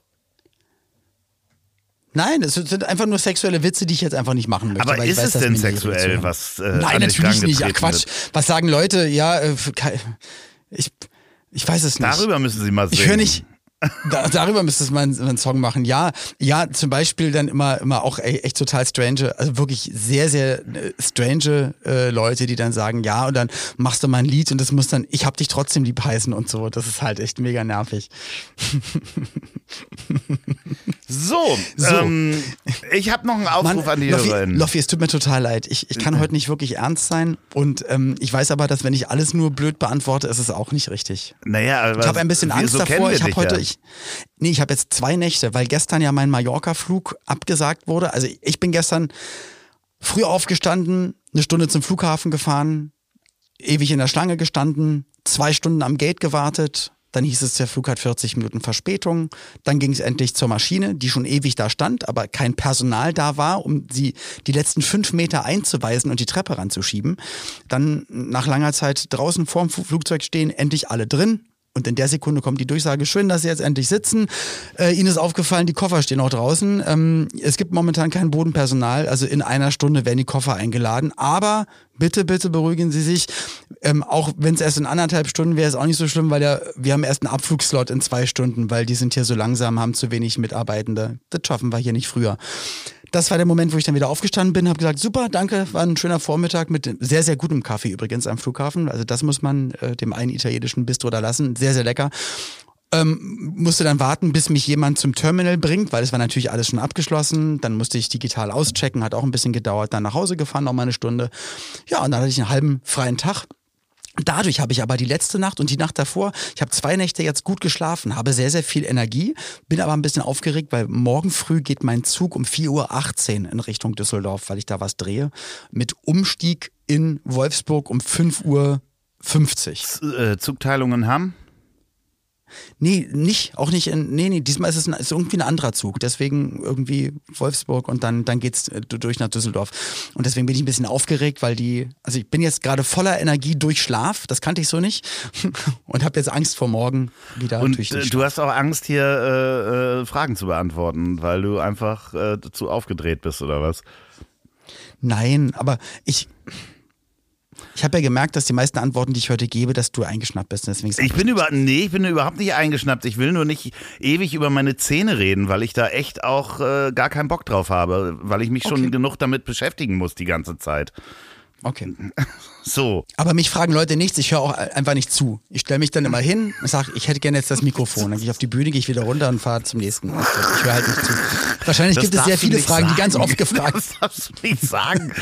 Nein, es sind einfach nur sexuelle Witze, die ich jetzt einfach nicht machen möchte. Aber ist weiß, es denn sexuell, was äh, Nein, natürlich nicht. Ach Quatsch. Wird? Was sagen Leute? Ja, äh, ich, ich weiß es nicht. Darüber müssen sie mal sehen. Ich höre nicht, da, darüber müsste man einen Song machen. Ja, ja, zum Beispiel dann immer, immer auch echt total strange, also wirklich sehr, sehr äh, strange äh, Leute, die dann sagen, ja, und dann machst du mal ein Lied und das muss dann, ich hab dich trotzdem lieb heißen und so. Das ist halt echt mega nervig. So, so. Ähm, ich habe noch einen Aufruf Mann, an die Loffi, Hörerin. Loffi, es tut mir total leid. Ich, ich kann mhm. heute nicht wirklich ernst sein und ähm, ich weiß aber, dass wenn ich alles nur blöd beantworte, ist es auch nicht richtig. Naja, aber ich habe ein bisschen Angst so davor. Ich habe heute, ja. ich, nee, ich habe jetzt zwei Nächte, weil gestern ja mein Mallorca-Flug abgesagt wurde. Also ich bin gestern früh aufgestanden, eine Stunde zum Flughafen gefahren, ewig in der Schlange gestanden, zwei Stunden am Gate gewartet, dann hieß es, der Flug hat 40 Minuten Verspätung. Dann ging es endlich zur Maschine, die schon ewig da stand, aber kein Personal da war, um sie die letzten fünf Meter einzuweisen und die Treppe ranzuschieben. Dann nach langer Zeit draußen vorm Flugzeug stehen, endlich alle drin. Und in der Sekunde kommt die Durchsage, schön, dass Sie jetzt endlich sitzen. Äh, Ihnen ist aufgefallen, die Koffer stehen auch draußen. Ähm, es gibt momentan kein Bodenpersonal, also in einer Stunde werden die Koffer eingeladen. Aber bitte, bitte beruhigen Sie sich. Ähm, auch wenn es erst in anderthalb Stunden wäre, ist auch nicht so schlimm, weil ja, wir haben erst einen Abflugslot in zwei Stunden, weil die sind hier so langsam, haben zu wenig Mitarbeitende. Das schaffen wir hier nicht früher das war der Moment, wo ich dann wieder aufgestanden bin, habe gesagt, super, danke, war ein schöner Vormittag mit sehr, sehr gutem Kaffee übrigens am Flughafen. Also das muss man äh, dem einen italienischen Bistro da lassen. Sehr, sehr lecker. Ähm, musste dann warten, bis mich jemand zum Terminal bringt, weil es war natürlich alles schon abgeschlossen. Dann musste ich digital auschecken, hat auch ein bisschen gedauert. Dann nach Hause gefahren, noch mal eine Stunde. Ja, und dann hatte ich einen halben freien Tag. Dadurch habe ich aber die letzte Nacht und die Nacht davor, ich habe zwei Nächte jetzt gut geschlafen, habe sehr, sehr viel Energie, bin aber ein bisschen aufgeregt, weil morgen früh geht mein Zug um 4.18 Uhr in Richtung Düsseldorf, weil ich da was drehe, mit Umstieg in Wolfsburg um 5.50 Uhr. Äh, Zugteilungen haben? Nee, nicht, auch nicht in, nee, nee, diesmal ist es ein, ist irgendwie ein anderer Zug. Deswegen irgendwie Wolfsburg und dann, dann geht's durch nach Düsseldorf. Und deswegen bin ich ein bisschen aufgeregt, weil die, also ich bin jetzt gerade voller Energie durch Schlaf, das kannte ich so nicht. und habe jetzt Angst vor morgen wieder und, äh, Du hast auch Angst, hier äh, äh, Fragen zu beantworten, weil du einfach äh, zu aufgedreht bist, oder was? Nein, aber ich ich habe ja gemerkt, dass die meisten Antworten, die ich heute gebe, dass du eingeschnappt bist. Deswegen ich bin über, nee, ich bin überhaupt nicht eingeschnappt. Ich will nur nicht ewig über meine Zähne reden, weil ich da echt auch äh, gar keinen Bock drauf habe, weil ich mich schon Okay. genug damit beschäftigen muss die ganze Zeit. Okay. So. Aber mich fragen Leute nichts, ich höre auch einfach nicht zu. Ich stelle mich dann immer hin und sage, ich hätte gerne jetzt das Mikrofon. Dann gehe ich auf die Bühne, gehe ich wieder runter und fahre zum nächsten. Und Ich höre halt nicht zu. Wahrscheinlich Das gibt es sehr viele Fragen, die sagen. ganz oft gefragt Das darfst du nicht sagen.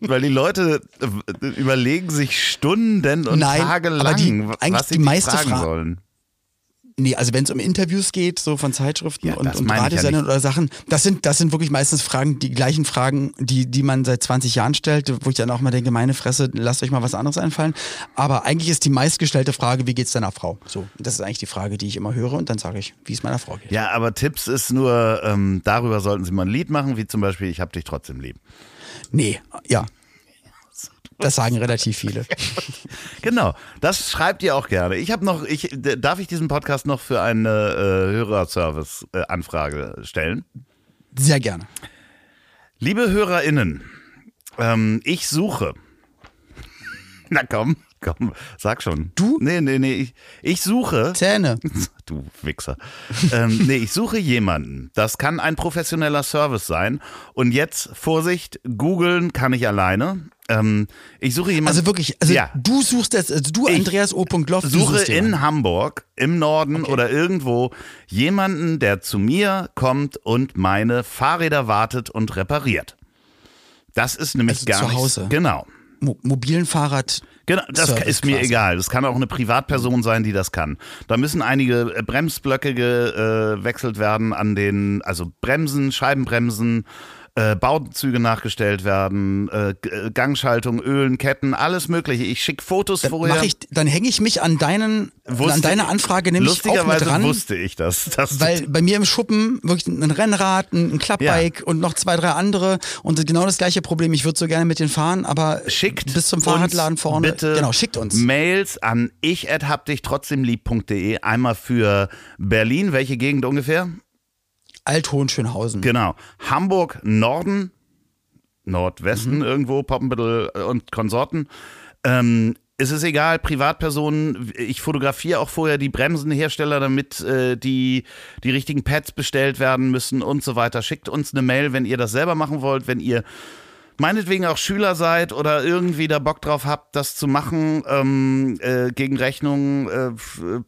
weil die Leute äh, überlegen sich Stunden und Nein, Tage lang, aber die- was eigentlich sie die meiste fragen Fra- sollen. Nee, also wenn es um Interviews geht, so von Zeitschriften Ja, und, und ja Radiosendern nicht. oder Sachen, das sind, das sind wirklich meistens Fragen, die gleichen Fragen, die, die man seit 20 Jahren stellt, wo ich dann auch mal denke, meine Fresse, lasst euch mal was anderes einfallen. Aber eigentlich ist die meistgestellte Frage, wie geht's deiner Frau? So, das ist eigentlich die Frage, die ich immer höre und dann sage ich, wie es meiner Frau geht. Ja, aber Tipps ist nur, ähm, darüber sollten Sie mal ein Lied machen, wie zum Beispiel Ich hab dich trotzdem lieb. Nee, ja. Das sagen relativ viele. Genau, das schreibt ihr auch gerne. Ich habe noch, ich darf ich diesen Podcast noch für eine äh, Hörerservice-Anfrage stellen? Sehr gerne. Liebe HörerInnen, ähm, ich suche. Na komm, komm, sag schon. Du? Nee, nee, nee, ich, ich suche. Zähne. Du Wichser. ähm, nee, ich suche jemanden. Das kann ein professioneller Service sein. Und jetzt, Vorsicht, googeln kann ich alleine. Ähm, ich suche jemanden. Also wirklich, also ja. du suchst jetzt, also du, Ich Andreas O. Loff, suche in Hamburg, im Norden oder irgendwo jemanden, der zu mir kommt und meine Fahrräder wartet und repariert. Das ist nämlich Also gar zu nicht. Hause? Genau. Mo mobilen Fahrrad. Genau, das Service ist mir quasi. egal. Das kann auch eine Privatperson sein, die das kann. Da müssen einige äh, Bremsblöcke gewechselt werden an den, also Bremsen, Scheibenbremsen, äh, Bauzüge nachgestellt werden, äh, äh, Gangschaltung, Ölen, Ketten, alles mögliche. Ich schicke Fotos Dann, vorher. ich, dann hänge ich mich an deinen, Wusste- an deine Anfrage nämlich auch mit Lustigerweise ran. wusste ich das. das Weil bei mir im Schuppen wirklich ein Rennrad, ein ein Klappbike und noch zwei, drei andere und genau das gleiche Problem. Ich würde so gerne mit denen fahren, aber schickt bis zum Fahrradladen vorne. Bitte Genau, schickt uns. Mails an ich hab dich trotzdem lieb.de. Einmal für Berlin. Welche Gegend ungefähr? Alt-Hohenschönhausen. Genau. Hamburg Norden, Nordwesten Mhm. irgendwo, Poppenbüttel und Konsorten. Ähm, es ist egal, Privatpersonen, ich fotografiere auch vorher die Bremsenhersteller, damit äh, die, die richtigen Pads bestellt werden müssen und so weiter. Schickt uns eine Mail, wenn ihr das selber machen wollt, wenn ihr meinetwegen auch Schüler seid oder irgendwie da Bock drauf habt, das zu machen, ähm, äh, gegen Rechnung, äh,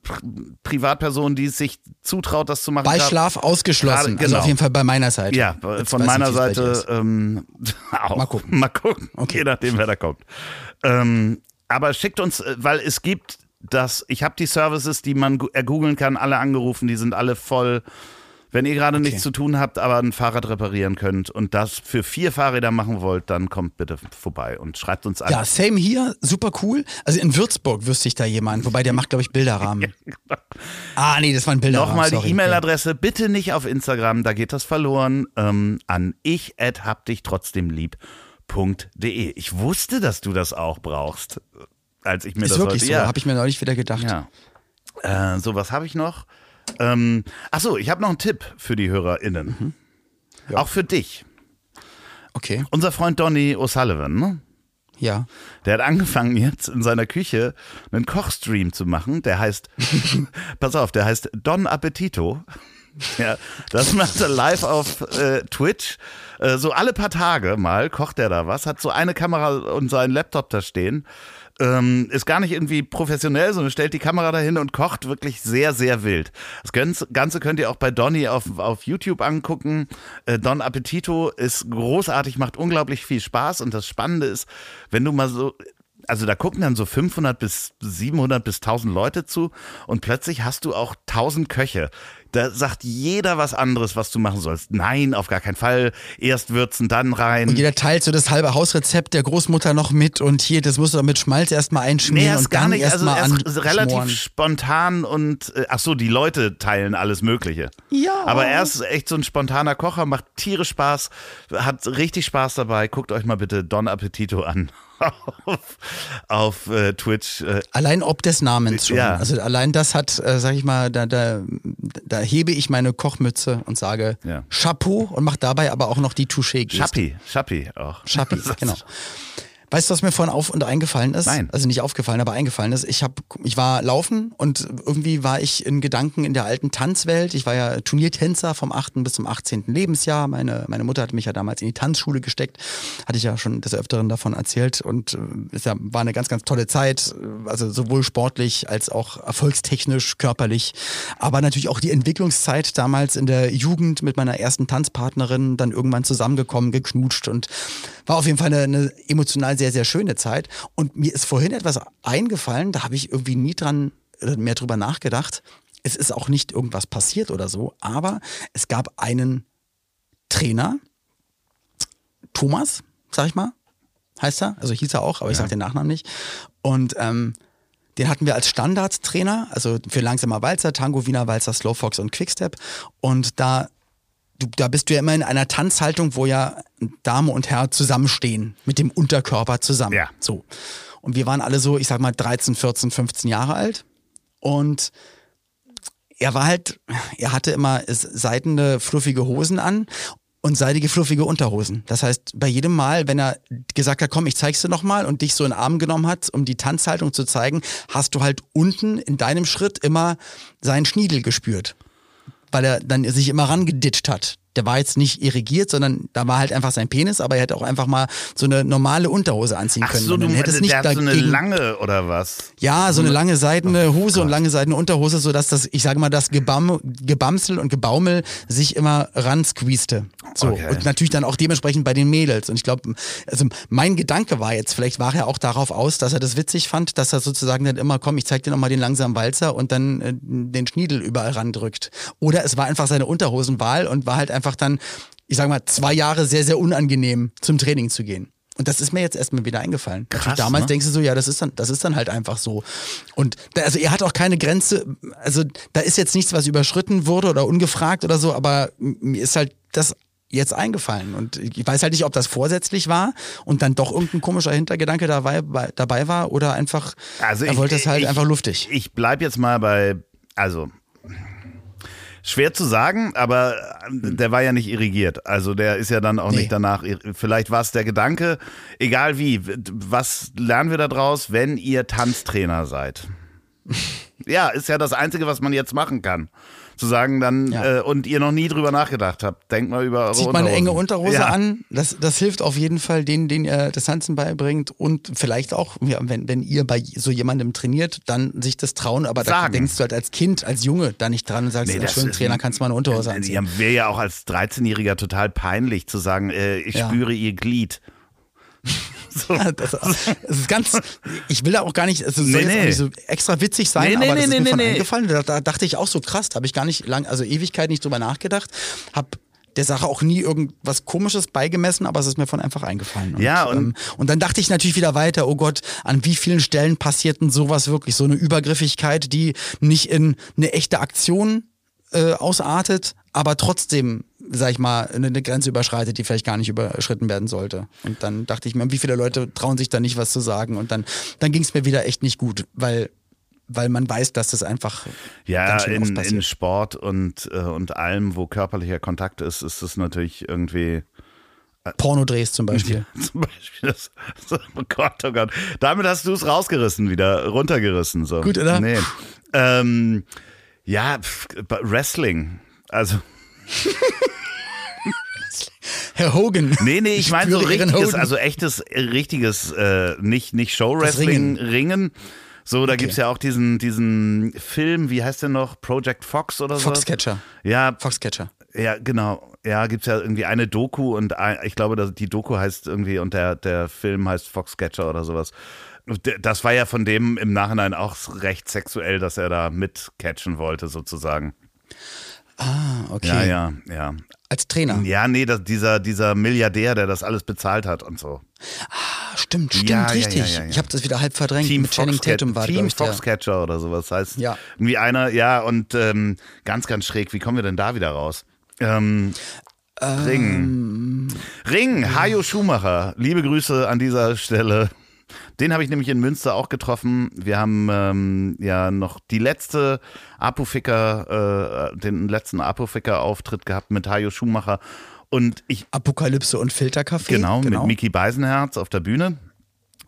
Pri Privatperson, die es sich zutraut, das zu machen. Bei Schlaf ausgeschlossen. Also genau. auf jeden Fall bei meiner Seite. Ja, Jetzt von weiß meiner dir Seite ähm, auch. Mal gucken. Mal gucken. Okay. Je nachdem, wer da kommt. Ähm, aber schickt uns, äh, weil es gibt das, ich habe die Services, die man ergoogeln kann, alle angerufen, die sind alle voll. Wenn ihr gerade nichts zu tun habt, aber ein Fahrrad reparieren könnt und das für vier Fahrräder machen wollt, dann kommt bitte vorbei und schreibt uns an. Ja, same hier, super cool. Also in Würzburg wüsste ich da jemanden, wobei der macht, glaube ich, Bilderrahmen. ah, nee, das war ein Bilderrahmen. Nochmal die. E-Mail-Adresse, bitte nicht auf Instagram, da geht das verloren, ähm, an ich hab dich trotzdem lieb.de. Ich wusste, dass du das auch brauchst, als ich mir Ist das wirklich heute, so, ja. habe ich mir neulich wieder gedacht. ja. Äh, so, was habe ich noch? Ähm, achso, ich habe noch einen Tipp für die HörerInnen. Mhm. Auch für dich. Okay, Unser Freund Donny O'Sullivan, ne? ja. Der hat angefangen jetzt in seiner Küche einen Kochstream zu machen. Der heißt, pass auf, der heißt Don Appetito. Ja, das macht er live auf äh, Twitch. Äh, so alle paar Tage mal kocht er da was, hat so eine Kamera und seinen Laptop da stehen. Ähm, ist gar nicht irgendwie professionell, sondern stellt die Kamera dahin und kocht wirklich sehr, sehr wild. Das Ganze- könnt ihr auch bei Donny auf, auf YouTube angucken. Äh, Don Appetito ist großartig, macht unglaublich viel Spaß und das Spannende ist, wenn du mal so also da gucken dann so 500 bis 700 bis 1000 Leute zu und plötzlich hast du auch 1000 Köche. Da sagt jeder was anderes, was du machen sollst. Nein, auf gar keinen Fall. Erst würzen, dann rein. Und jeder teilt so das halbe Hausrezept der Großmutter noch mit und hier, das musst du mit Schmalz erstmal Nee, einschmieren er ist und gar dann nicht, also erstmal er an ist relativ schmoren. spontan und äh, ach so, die Leute teilen alles Mögliche. Ja. Aber er ist echt so ein spontaner Kocher, macht tierisch Spaß, hat richtig Spaß dabei. Guckt euch mal bitte Don Appetito an auf, auf äh, Twitch. Äh, Allein ob des Namens schon. Ja. Also allein das hat, äh, sag ich mal, da, da, da hebe ich meine Kochmütze und sage Ja. Chapeau und mache dabei aber auch noch die Touché-Geste. Schappi, Schappi auch. Schappi, genau. Weißt du, was mir vorhin auf und eingefallen ist? Nein. Also nicht aufgefallen, aber eingefallen ist. Ich, hab, ich war laufen und irgendwie war ich in Gedanken in der alten Tanzwelt. Ich war ja Turniertänzer vom 8. bis zum 18. Lebensjahr. Meine, meine Mutter hat mich ja damals in die Tanzschule gesteckt. Hatte ich ja schon des Öfteren davon erzählt. Und äh, es ja, war eine ganz, ganz tolle Zeit. Also sowohl sportlich als auch erfolgstechnisch, körperlich. Aber natürlich auch die Entwicklungszeit damals in der Jugend mit meiner ersten Tanzpartnerin dann irgendwann zusammengekommen, geknutscht und war auf jeden Fall eine, eine emotional sehr, sehr schöne Zeit. Und mir ist vorhin etwas eingefallen, da habe ich irgendwie nie dran mehr drüber nachgedacht. es ist auch nicht irgendwas passiert oder so, aber es gab einen Trainer, Thomas, sag ich mal, heißt er, also hieß er auch, aber ich sag den Nachnamen nicht. Und ähm, den hatten wir als Standardtrainer, also für langsamer Walzer, Tango, Wiener Walzer, Slowfox und Quickstep. Und da, du, da bist du ja immer in einer Tanzhaltung, wo ja Dame und Herr zusammenstehen, mit dem Unterkörper zusammen. Ja. So. Und wir waren alle so, ich sag mal, 13, 14, 15 Jahre alt. Und er war halt, er hatte immer seidene, fluffige Hosen an und seidige, fluffige Unterhosen. Das heißt, bei jedem Mal, wenn er gesagt hat, komm, ich zeig's dir nochmal und dich so in den Arm genommen hat, um die Tanzhaltung zu zeigen, hast du halt unten in deinem Schritt immer seinen Schniedel gespürt. Weil er dann sich immer rangeditscht hat der war jetzt nicht irrigiert, sondern da war halt einfach sein Penis, aber er hätte auch einfach mal so eine normale Unterhose anziehen können. Ach so, du hätte es nicht der hat so eine lange oder was? ja, so eine lange seidene Hose und lange seidene Unterhose, sodass das, ich sage mal, das Gebam, Gebamsel und Gebaumel sich immer ransqueezte. So. Okay. Und natürlich dann auch dementsprechend bei den Mädels. Und ich glaube, also mein Gedanke war jetzt, vielleicht war er auch darauf aus, dass er das witzig fand, dass er sozusagen dann immer, komm, ich zeig dir nochmal den langsamen Walzer und dann äh, den Schniedel überall randrückt. Oder es war einfach seine Unterhosenwahl und war halt einfach dann, ich sage mal, zwei Jahre sehr, sehr unangenehm zum Training zu gehen. Und das ist mir jetzt erstmal wieder eingefallen. Krass, damals ne? denkst du so, ja, das ist dann, das ist dann halt einfach so. Und da, also er hat auch keine Grenze, also da ist jetzt nichts, was überschritten wurde oder ungefragt oder so, aber mir ist halt das jetzt eingefallen. Und ich weiß halt nicht, ob das vorsätzlich war und dann doch irgendein komischer Hintergedanke dabei, bei- dabei war oder einfach, Also er ich- wollte es halt ich- einfach luftig. Ich bleib jetzt mal bei, also schwer zu sagen, aber äh, der war ja nicht irrigiert. Also der ist ja dann auch Nee. nicht danach. Vielleicht war es der Gedanke, egal wie. Was lernen wir daraus, wenn ihr Tanztrainer seid? ja, ist ja das Einzige, was man jetzt machen kann. Zu sagen dann, Ja. äh, und ihr noch nie drüber nachgedacht habt, denkt mal über eure Zieht mal eine enge. Unterhose ja. an. Das, das hilft auf jeden Fall denen, denen ihr das Tanzen beibringt. Und vielleicht auch, ja, wenn, wenn ihr bei so jemandem trainiert, dann sich das trauen. Aber da denkst du halt als Kind, als Junge da nicht dran und sagst, Nee, das schön, Trainer, kannst du mal eine Unterhose Ja, anziehen. wäre ja auch als 13-Jähriger total peinlich zu sagen, äh, ich spüre ihr Glied. So. Das, das ist ganz, ich will da auch gar nicht, es soll Nee, jetzt auch nee. nicht so extra witzig sein, Nee, nee, aber das nee, ist nee, mir von nee, nee. eingefallen. Da, da dachte ich auch so krass, da habe ich gar nicht lang, also Ewigkeit nicht drüber nachgedacht, hab der Sache auch nie irgendwas Komisches beigemessen, aber es ist mir von einfach eingefallen. Ja, und- ähm, und dann dachte ich natürlich wieder weiter, oh Gott, an wie vielen Stellen passiert denn sowas wirklich, so eine Übergriffigkeit, die nicht in eine echte Aktion äh, ausartet, aber trotzdem, sag ich mal, eine, eine Grenze überschreitet, die vielleicht gar nicht überschritten werden sollte. Und dann dachte ich mir, wie viele Leute trauen sich da nicht was zu sagen? Und dann, dann ging es mir wieder echt nicht gut, weil, weil man weiß, dass das einfach Ja, in, in Sport und, äh, und allem, wo körperlicher Kontakt ist, ist es natürlich irgendwie Pornodrehs zum Beispiel. zum Beispiel das, so, oh Gott, oh Gott. Damit hast du es rausgerissen wieder, runtergerissen. So. Gut, oder? Nee. Ähm, ja, pf, Wrestling. Also, Herr Hogan. nee, nee, ich meine so richtiges, also echtes, äh, richtiges, äh, nicht, nicht Show-Wrestling, Das Ringen. So, da gibt's ja auch diesen, diesen Film, wie heißt der noch? Project Fox oder so? Foxcatcher. Ja, Foxcatcher. Ja, genau. Ja, gibt's ja irgendwie eine Doku und ein, ich glaube, die Doku heißt irgendwie und der, der Film heißt Foxcatcher oder sowas. Das war ja von dem im Nachhinein auch recht sexuell, dass er da mitcatchen wollte, sozusagen. Ah, okay. Ja, ja, ja. Als Trainer. Ja, nee, das, dieser, dieser Milliardär, der das alles bezahlt hat und so. Ah, stimmt, stimmt, Ja, richtig. ja, ja. Ich habe das wieder halb verdrängt. Team, Mit Channing Foxcat- Tatum war Team ich. Foxcatcher oder sowas heißt. Ja. Irgendwie einer, ja, und ähm, ganz, ganz schräg. Wie kommen wir denn da wieder raus? Ähm, Ring. Ring, Hajo Schumacher. Liebe Grüße an dieser Stelle. Den habe ich nämlich in Münster auch getroffen. Wir haben ähm, ja noch die letzte Apoficker, äh, den letzten Apoficker-Auftritt gehabt mit Hajo Schumacher. Und ich Apokalypse und Filterkaffee. Genau, mit Mickey Beisenherz auf der Bühne.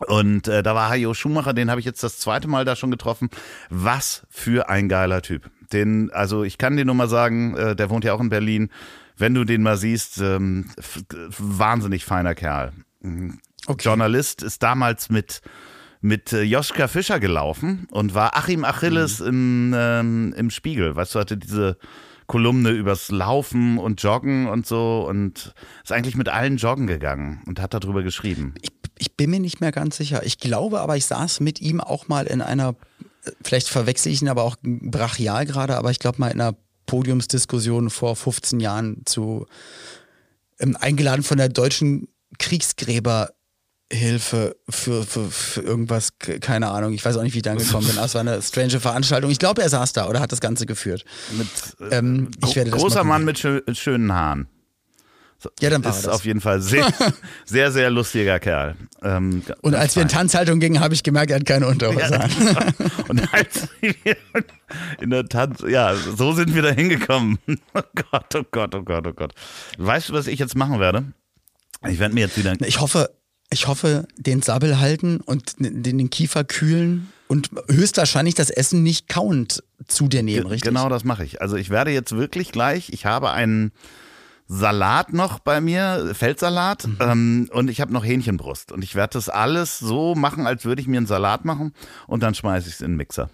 Und äh, da war Hajo Schumacher, den habe ich jetzt das zweite Mal da schon getroffen. Was für ein geiler Typ. Den, also ich kann dir nur mal sagen, äh, der wohnt ja auch in Berlin. Wenn du den mal siehst, ähm, wahnsinnig feiner Kerl. Mhm. Okay. Journalist ist damals mit mit äh, Joschka Fischer gelaufen und war Achim Achilles im, ähm, im Spiegel. Weißt du, hatte diese Kolumne übers Laufen und Joggen und so und ist eigentlich mit allen joggen gegangen und hat darüber geschrieben. Ich, ich bin mir nicht mehr ganz sicher. Ich glaube aber, ich saß mit ihm auch mal in einer vielleicht verwechsel ich ihn aber auch brachial gerade, aber ich glaube mal in einer Podiumsdiskussion vor 15 Jahren zu ähm, eingeladen von der deutschen Kriegsgräber Hilfe für, für, für irgendwas, ke- keine Ahnung. Ich weiß auch nicht, wie ich da angekommen bin. aber Es war eine strange Veranstaltung. Ich glaube, er saß da oder hat das Ganze geführt. Mit, äh, Ähm, ich werde das großer Mann mit schö schönen Haaren. Ja, dann war Ist das. auf jeden Fall sehr, sehr, sehr lustiger Kerl. Ähm, Und als wir in fein. Tanzhaltung gingen, habe ich gemerkt, er hat keine Unterhose an. Und als wir in der Tanz, ja, so sind wir da hingekommen. Oh Gott, oh Gott, oh Gott, oh Gott. Weißt du, was ich jetzt machen werde? Ich werde mir jetzt wieder. Ich hoffe, ich hoffe, den Sabbel halten und den, den Kiefer kühlen und höchstwahrscheinlich das Essen nicht kauend zu dir nehmen, richtig? Genau das mache ich. Also ich werde jetzt wirklich gleich, ich habe einen Salat noch bei mir, Feldsalat, Mhm. ähm, und ich habe noch Hähnchenbrust. Und ich werde das alles so machen, als würde ich mir einen Salat machen und dann schmeiße ich es in den Mixer.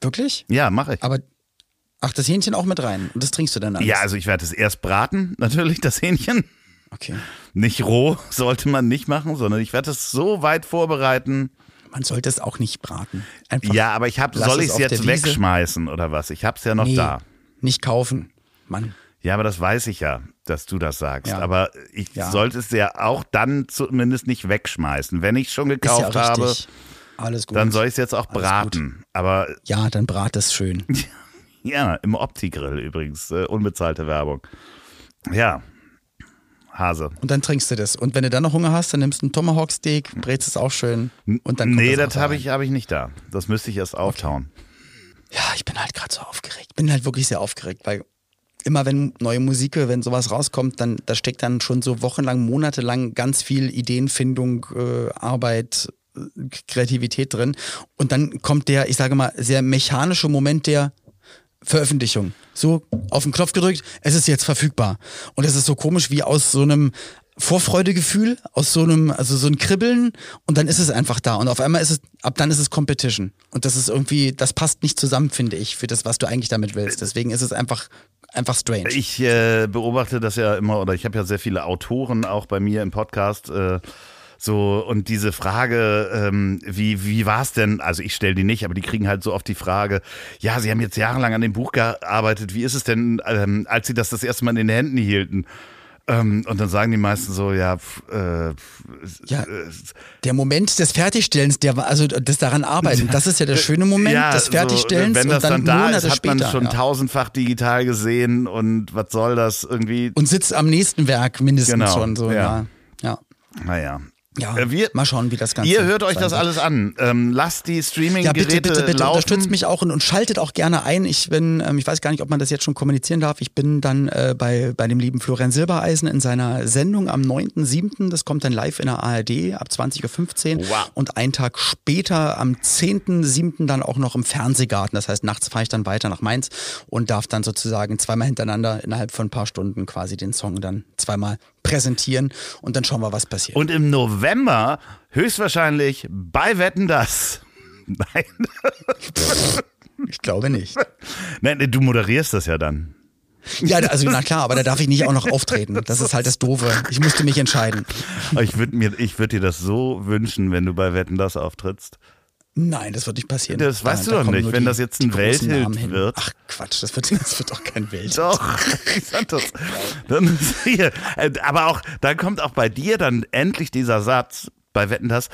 Wirklich? Ja, mache ich. Aber, ach, das Hähnchen auch mit rein. Und das trinkst du dann alles? Ja, also ich werde es erst braten, natürlich, das Hähnchen. Okay. Nicht roh sollte man nicht machen, sondern ich werde es so weit vorbereiten. Man sollte es auch nicht braten. Einfach Ja, aber ich habe, soll ich es jetzt wegschmeißen oder was? Ich habe es ja noch nee, da. nicht kaufen. Mann. Ja, aber das weiß ich ja, dass du das sagst. Ja. Aber ich Ja. sollte es ja auch dann zumindest nicht wegschmeißen. Wenn ich es schon gekauft ja habe. Alles gut. dann soll ich es jetzt auch Alles braten. Aber Ja, dann brat es schön. ja, im Opti-Grill übrigens. Äh, unbezahlte Werbung. Ja. Hase. Und dann trinkst du das. Und wenn du dann noch Hunger hast, dann nimmst du einen Tomahawk-Steak, brätst es auch schön. Und dann nee, das das habe ich, hab ich nicht da. Das müsste ich erst auftauen. Ja, ich bin halt gerade so aufgeregt. Bin halt wirklich sehr aufgeregt, weil immer wenn neue Musik, wenn sowas rauskommt, dann da steckt dann schon so wochenlang, monatelang ganz viel Ideenfindung, äh, Arbeit, äh, Kreativität drin. Und dann kommt der, ich sage mal, sehr mechanische Moment der Veröffentlichung. So auf den Knopf gedrückt, es ist jetzt verfügbar. Und es ist so komisch wie aus so einem Vorfreudegefühl, aus so einem, also so ein Kribbeln und dann ist es einfach da. Und auf einmal ist es, ab dann ist es Competition. Und das ist irgendwie, das passt nicht zusammen, finde ich, für das, was du eigentlich damit willst. Deswegen ist es einfach, einfach strange. Ich äh, beobachte das ja immer, oder ich habe ja sehr viele Autoren auch bei mir im Podcast. Äh, so, und diese Frage, ähm, wie, wie war es denn? Also ich stelle die nicht, aber die kriegen halt so oft die Frage, ja, sie haben jetzt jahrelang an dem Buch gearbeitet, wie ist es denn, ähm, als sie das das erste Mal in den Händen hielten? Ähm, und dann sagen die meisten so, ja, pf, äh, pf, Ja, der Moment des Fertigstellens, der war, also das daran arbeiten, das ist ja der schöne Moment des Fertigstellens So, wenn das und dann, dann, da Monate ist, hat später. man schon ja. tausendfach digital gesehen und was soll das irgendwie? Und sitzt am nächsten Werk mindestens Genau, schon so, ja. ja. Ja. Naja. Ja. Äh, wir- mal schauen, wie das Ganze Ihr hört euch das wird. alles an. Ähm, lasst die Ja, Streaming-Geräte bitte, bitte, bitte laufen. unterstützt mich auch und, und schaltet auch gerne ein. Ich bin, ähm, ich weiß gar nicht, ob man das jetzt schon kommunizieren darf. Ich bin dann äh, bei, bei dem lieben Florian Silbereisen in seiner Sendung am 9.7. Das kommt dann live in der ARD ab 20.15 Uhr. Wow. Und einen Tag später, am 10.7. dann auch noch im Fernsehgarten. Das heißt, nachts fahre ich dann weiter nach Mainz und darf dann sozusagen zweimal hintereinander innerhalb von ein paar Stunden quasi den Song dann zweimal präsentieren und dann schauen wir, was passiert. Und im November höchstwahrscheinlich bei Wetten das. Nein. ich glaube nicht. Nein, du moderierst das ja dann. Ja, also na klar, aber da darf ich nicht auch noch auftreten. Das ist halt das Doofe. Ich musste mich entscheiden. Ich würde mir, ich würde dir das so wünschen, wenn du bei Wetten das auftrittst. Nein, das wird nicht passieren. Das weißt du doch nicht, wenn das jetzt ein die hin. wird. Ach Quatsch, das wird, das wird doch kein Welthit. Doch, das. Dann hier. Äh, Aber auch, dann kommt auch bei dir dann endlich dieser Satz bei Wetten das.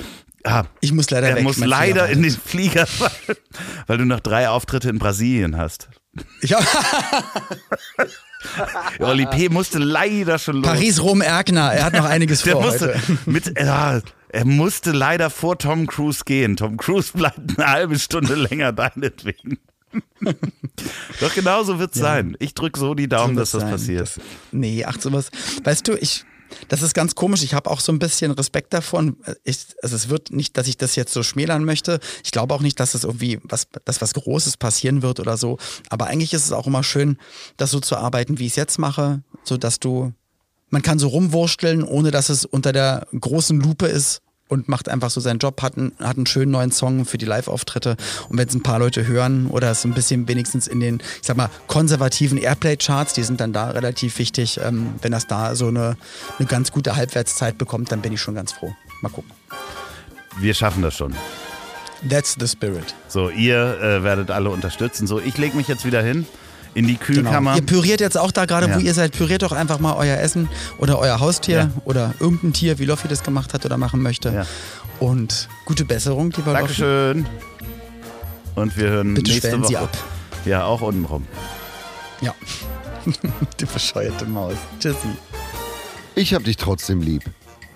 Ah, Ich muss leider er weg. muss leider in den Flieger, weil, weil du noch drei Auftritte in Brasilien hast. Ich hab, Oli P. musste leider schon los. Paris, Rom, Erkner. Er hat noch einiges vor musste mit, ja, er musste leider vor Tom Cruise gehen. Tom Cruise bleibt eine halbe Stunde länger deinetwegen. Doch genau so wird's sein. Ich drück so die Daumen, So dass das sein. passiert. Das, nee, ach sowas. Weißt du, ich, das ist ganz komisch. Ich habe auch so ein bisschen Respekt davon. Ich, also es wird nicht, dass ich das jetzt so schmälern möchte. Ich glaube auch nicht, dass es irgendwie was, dass was Großes passieren wird oder so. Aber eigentlich ist es auch immer schön, das so zu arbeiten, wie ich es jetzt mache, so dass du, man kann so rumwursteln, ohne dass es unter der großen Lupe ist und macht einfach so seinen Job, hat einen, hat einen schönen neuen Song für die Live-Auftritte. Und wenn es ein paar Leute hören oder es ein bisschen wenigstens in den, ich sag mal, konservativen Airplay-Charts, die sind dann da relativ wichtig, ähm, wenn das da so eine, eine ganz gute Halbwertszeit bekommt, dann bin ich schon ganz froh. Mal gucken. Wir schaffen das schon. That's the spirit. So, ihr äh, werdet alle unterstützen. So, ich lege mich jetzt wieder hin in die Genau. Kühlkammer. Ihr püriert jetzt auch da gerade, Ja. wo ihr seid, püriert doch einfach mal euer Essen oder euer Haustier Ja. oder irgendein Tier, wie Loffi das gemacht hat oder machen möchte. Ja. Und gute Besserung, lieber Loffi. Dankeschön. Und wir hören Bitte nächste stellen Woche. Sie ab. Ja, auch untenrum. Ja. Die bescheuerte Maus. Tschüssi. Ich hab dich trotzdem lieb.